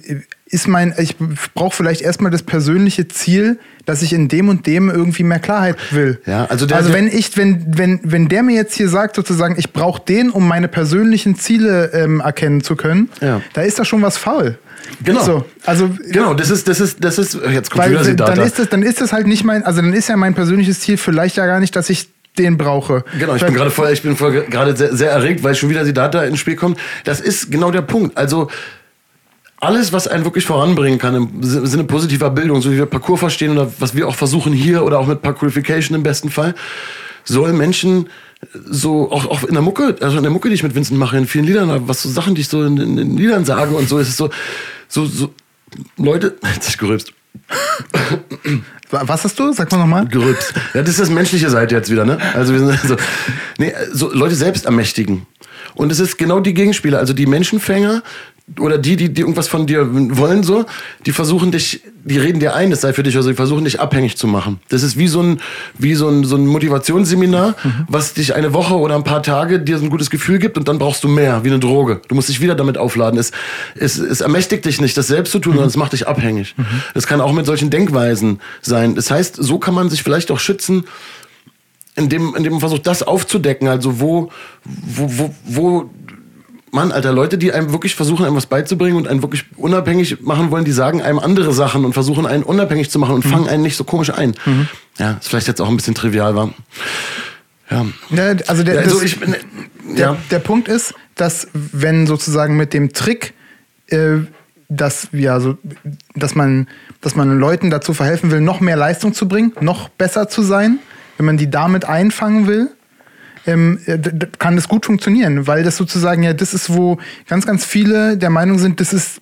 Speaker 3: ist mein, ich brauche vielleicht erstmal das persönliche Ziel, dass ich in dem und dem irgendwie mehr Klarheit will.
Speaker 2: Ja, also der-
Speaker 3: also wenn ich, wenn, wenn, wenn der mir jetzt hier sagt, sozusagen, ich brauche den, um meine persönlichen Ziele ähm, erkennen zu können,
Speaker 2: Ja.
Speaker 3: da ist da schon was faul.
Speaker 2: Genau.
Speaker 3: So, also
Speaker 2: Genau, das ist, das ist, das ist, jetzt kommt wieder
Speaker 3: dann
Speaker 2: Siddhartha.
Speaker 3: ist es, dann ist es halt nicht mein, also dann ist ja mein persönliches Ziel vielleicht ja gar nicht, dass ich den brauche.
Speaker 2: Genau, ich bin gerade voll, ich bin voll gerade sehr, sehr erregt, weil schon wieder Siddhartha ins Spiel kommt. Das ist genau der Punkt. Also alles, was einen wirklich voranbringen kann im Sinne positiver Bildung, so wie wir Parcours verstehen oder was wir auch versuchen hier oder auch mit Parkourification im besten Fall, soll Menschen so auch, auch in der Mucke, also in der Mucke, die ich mit Vincent mache, in vielen Liedern, was so Sachen, die ich so in, in, in Liedern sage und so, ist es so, so, so Leute, jetzt ich gerülpst.
Speaker 3: Was hast du? Sag mal nochmal.
Speaker 2: Gerübst. Ja, das ist das menschliche Seite jetzt wieder, ne? Also wir sind so, nee, so Leute selbst ermächtigen. Und es ist genau die Gegenspieler, also die Menschenfänger, oder die, die, die irgendwas von dir wollen, so, die versuchen dich, die reden dir ein, das sei für dich, also die versuchen dich abhängig zu machen. Das ist wie so ein, wie so ein, so ein Motivationsseminar, mhm. was dich eine Woche oder ein paar Tage dir so ein gutes Gefühl gibt und dann brauchst du mehr, wie eine Droge. Du musst dich wieder damit aufladen. Es, es, es ermächtigt dich nicht, das selbst zu tun, mhm. sondern es macht dich abhängig. Mhm. Das kann auch mit solchen Denkweisen sein. Das heißt, so kann man sich vielleicht auch schützen, indem, indem man versucht, das aufzudecken. Also wo, wo, wo, wo Mann, Alter, Leute, die einem wirklich versuchen, einem was beizubringen und einen wirklich unabhängig machen wollen, die sagen einem andere Sachen und versuchen einen unabhängig zu machen und mhm. fangen einen nicht so komisch ein. Mhm. Ja, ist vielleicht jetzt auch ein bisschen trivial, war.
Speaker 3: Ja. ja also der, also das, ich bin, ja. der, der Punkt ist, dass wenn sozusagen mit dem Trick, äh, dass, ja, so, dass, man, dass man Leuten dazu verhelfen will, noch mehr Leistung zu bringen, noch besser zu sein, wenn man die damit einfangen will, ähm, äh, kann das gut funktionieren, weil das sozusagen ja das ist, wo ganz, ganz viele der Meinung sind, das ist,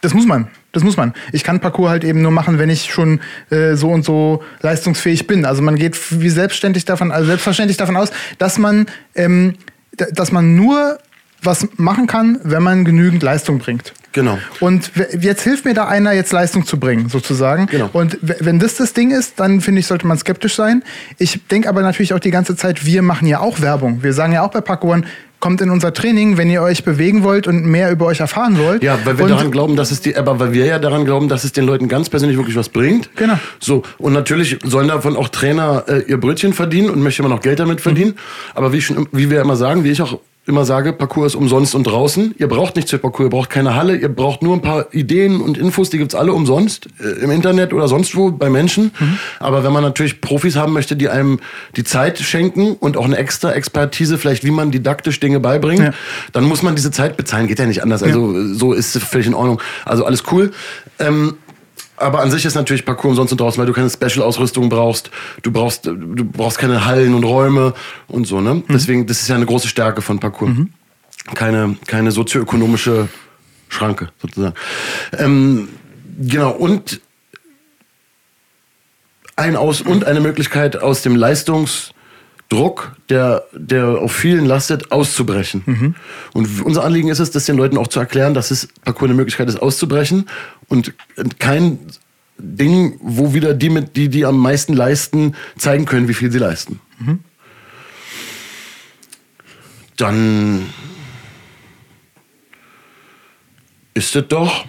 Speaker 3: das muss man. Das muss man. Ich kann Parcours halt eben nur machen, wenn ich schon äh, so und so leistungsfähig bin. Also man geht wie selbstständig davon, also selbstverständlich davon aus, dass man, ähm, dass man nur was machen kann, wenn man genügend Leistung bringt.
Speaker 2: Genau.
Speaker 3: Und jetzt hilft mir da einer, jetzt Leistung zu bringen, sozusagen. Genau. Und wenn das das Ding ist, dann finde ich, sollte man skeptisch sein. Ich denke aber natürlich auch die ganze Zeit, wir machen ja auch Werbung. Wir sagen ja auch bei Parkour, kommt in unser Training, wenn ihr euch bewegen wollt und mehr über euch erfahren wollt.
Speaker 2: Ja, weil wir und daran glauben, dass es die, aber weil wir ja daran glauben, dass es den Leuten ganz persönlich wirklich was bringt.
Speaker 3: Genau.
Speaker 2: So und natürlich sollen davon auch Trainer äh, ihr Brötchen verdienen und möchte man auch Geld damit verdienen. Mhm. Aber wie schon, wie wir immer sagen, wie ich auch immer sage, Parcours ist umsonst und draußen. Ihr braucht nichts für Parcours, ihr braucht keine Halle, ihr braucht nur ein paar Ideen und Infos, die gibt's alle umsonst äh, im Internet oder sonst wo bei Menschen. Mhm. Aber wenn man natürlich Profis haben möchte, die einem die Zeit schenken und auch eine extra Expertise, vielleicht wie man didaktisch Dinge beibringt, ja. dann muss man diese Zeit bezahlen. Geht ja nicht anders. Also ja. so ist völlig in Ordnung. Also alles cool. Ähm, aber an sich ist natürlich Parcours umsonst und draußen, weil du keine Special-Ausrüstung brauchst. Du brauchst, du brauchst keine Hallen und Räume und so, ne? Mhm. Deswegen, das ist ja eine große Stärke von Parcours. Mhm. Keine, keine sozioökonomische Schranke, sozusagen. Ähm, genau, und ein Aus und eine Möglichkeit aus dem Leistungs- Druck, der, der auf vielen lastet, auszubrechen. Mhm. Und unser Anliegen ist es, das den Leuten auch zu erklären, dass es Parcours eine Möglichkeit ist, auszubrechen und kein Ding, wo wieder die, mit, die, die am meisten leisten, zeigen können, wie viel sie leisten. Mhm. Dann ist es doch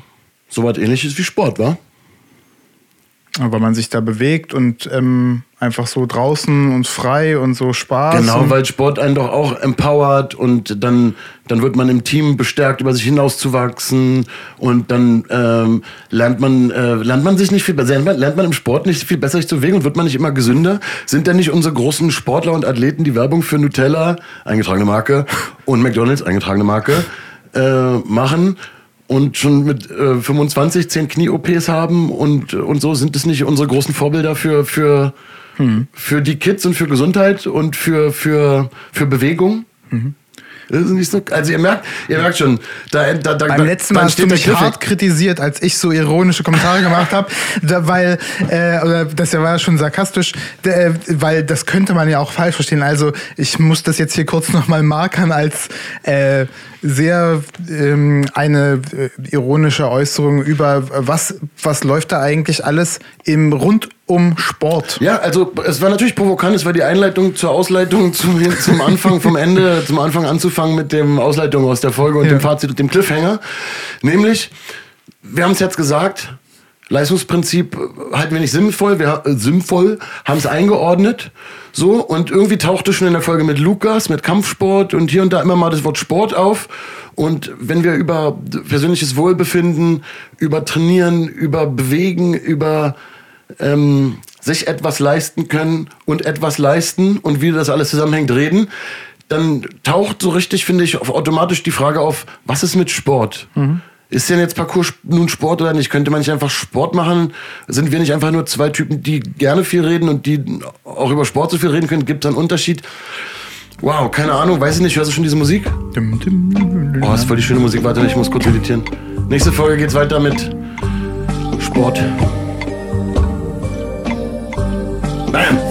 Speaker 2: so was ähnliches wie Sport, wa?
Speaker 3: Weil man sich da bewegt und ähm, einfach so draußen und frei und so Spaß.
Speaker 2: Genau, weil Sport einen doch auch empowert und dann, dann wird man im Team bestärkt, über sich hinauszuwachsen und dann ähm, lernt man äh, lernt man sich nicht viel besser, lernt man im Sport nicht viel besser sich zu bewegen und wird man nicht immer gesünder? Sind denn nicht unsere großen Sportler und Athleten, die Werbung für Nutella, eingetragene Marke, und McDonalds, eingetragene Marke, äh, machen? Und schon mit äh, 25 10 Knie-OPs haben und, und so sind es nicht unsere großen Vorbilder für, für Mhm. Für die Kids und für Gesundheit und für, für, für Bewegung. Mhm. Das ist nicht so, also ihr merkt, ihr merkt schon, da, da, da
Speaker 3: Beim letzten Mal hast du mich hart kritisiert, als ich so ironische Kommentare gemacht habe, weil, äh, oder das war schon sarkastisch, äh, weil das könnte man ja auch falsch verstehen. Also ich muss das jetzt hier kurz nochmal markern als äh, sehr ähm, eine äh, ironische Äußerung über was, was läuft da eigentlich alles im rund um Sport.
Speaker 2: Ja, also es war natürlich provokant, es war die Einleitung zur Ausleitung zum, zum Anfang, vom Ende, zum Anfang anzufangen mit dem Ausleitung aus der Folge und ja. dem Fazit und dem Cliffhanger. Nämlich, wir haben es jetzt gesagt, Leistungsprinzip halten wir nicht sinnvoll, wir äh, sinnvoll, haben es eingeordnet. So, und irgendwie tauchte schon in der Folge mit Lukas, mit Kampfsport und hier und da immer mal das Wort Sport auf. Und wenn wir über persönliches Wohlbefinden, über Trainieren, über Bewegen, über ähm, sich etwas leisten können und etwas leisten und wie das alles zusammenhängt, reden, dann taucht so richtig, finde ich, automatisch die Frage auf, was ist mit Sport? Mhm. Ist denn jetzt Parcours nun Sport oder nicht? Könnte man nicht einfach Sport machen? Sind wir nicht einfach nur zwei Typen, die gerne viel reden und die auch über Sport so viel reden können? Gibt es einen Unterschied? Wow, keine Ahnung, weiß ich nicht. Hörst du schon diese Musik? Oh, das ist voll die schöne Musik. Warte, ich muss kurz meditieren. Nächste Folge geht's weiter mit Sport. Bam!